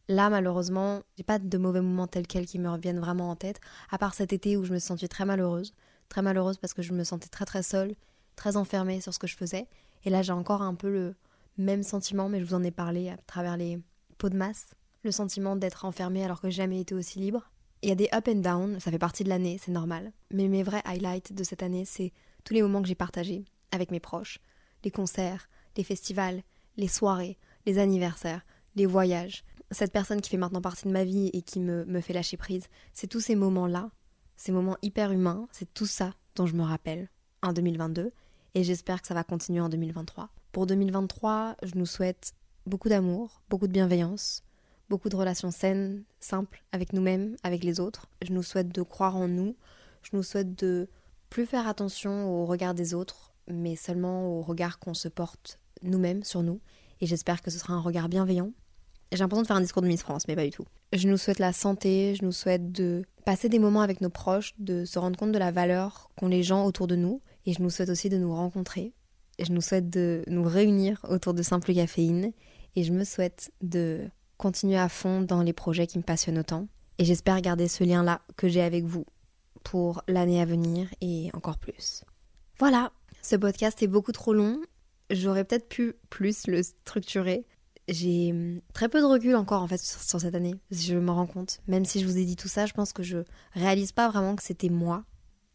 Là, malheureusement, j'ai pas de mauvais moments tels quels qui me reviennent vraiment en tête, à part cet été où je me sentais très malheureuse. Très malheureuse parce que je me sentais très très seule, très enfermée sur ce que je faisais. Et là, j'ai encore un peu le même sentiment, mais je vous en ai parlé à travers les pots de masse. Le sentiment d'être enfermée alors que j'ai jamais été aussi libre. Il y a des up and down, ça fait partie de l'année, c'est normal. Mais mes vrais highlights de cette année, c'est tous les moments que j'ai partagés avec mes proches. Les concerts, les festivals, les soirées, les anniversaires, les voyages, cette personne qui fait maintenant partie de ma vie et qui me, me fait lâcher prise, c'est tous ces moments-là, ces moments hyper humains, c'est tout ça dont je me rappelle en 2022 et j'espère que ça va continuer en 2023. Pour 2023, je nous souhaite beaucoup d'amour, beaucoup de bienveillance, beaucoup de relations saines, simples avec nous-mêmes, avec les autres. Je nous souhaite de croire en nous, je nous souhaite de plus faire attention au regard des autres, mais seulement au regard qu'on se porte nous-mêmes sur nous. Et j'espère que ce sera un regard bienveillant, j'ai l'impression de faire un discours de Miss France, mais pas du tout. Je nous souhaite la santé, je nous souhaite de passer des moments avec nos proches, de se rendre compte de la valeur qu'ont les gens autour de nous, et je nous souhaite aussi de nous rencontrer. Je nous souhaite de nous réunir autour de Simple Caféine, et je me souhaite de continuer à fond dans les projets qui me passionnent autant. Et j'espère garder ce lien-là que j'ai avec vous pour l'année à venir et encore plus. Voilà, ce podcast est beaucoup trop long. J'aurais peut-être pu plus le structurer, j'ai hum, très peu de recul encore en fait sur, cette année, je me rends compte. Même si je vous ai dit tout ça, je pense que je réalise pas vraiment que c'était moi,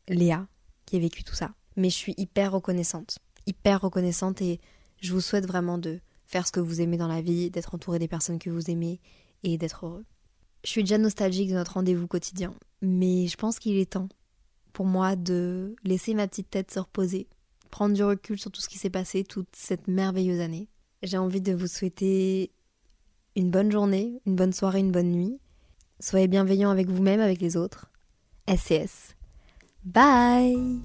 Léa, qui ai vécu tout ça. Mais je suis hyper reconnaissante, hyper reconnaissante et je vous souhaite vraiment de faire ce que vous aimez dans la vie, d'être entouré des personnes que vous aimez et d'être heureux. Je suis déjà nostalgique de notre rendez-vous quotidien, mais je pense qu'il est temps pour moi de laisser ma petite tête se reposer, prendre du recul sur tout ce qui s'est passé toute cette merveilleuse année j'ai envie de vous souhaiter une bonne journée, une bonne soirée, une bonne nuit. Soyez bienveillants avec vous-même, avec les autres. SCS. Bye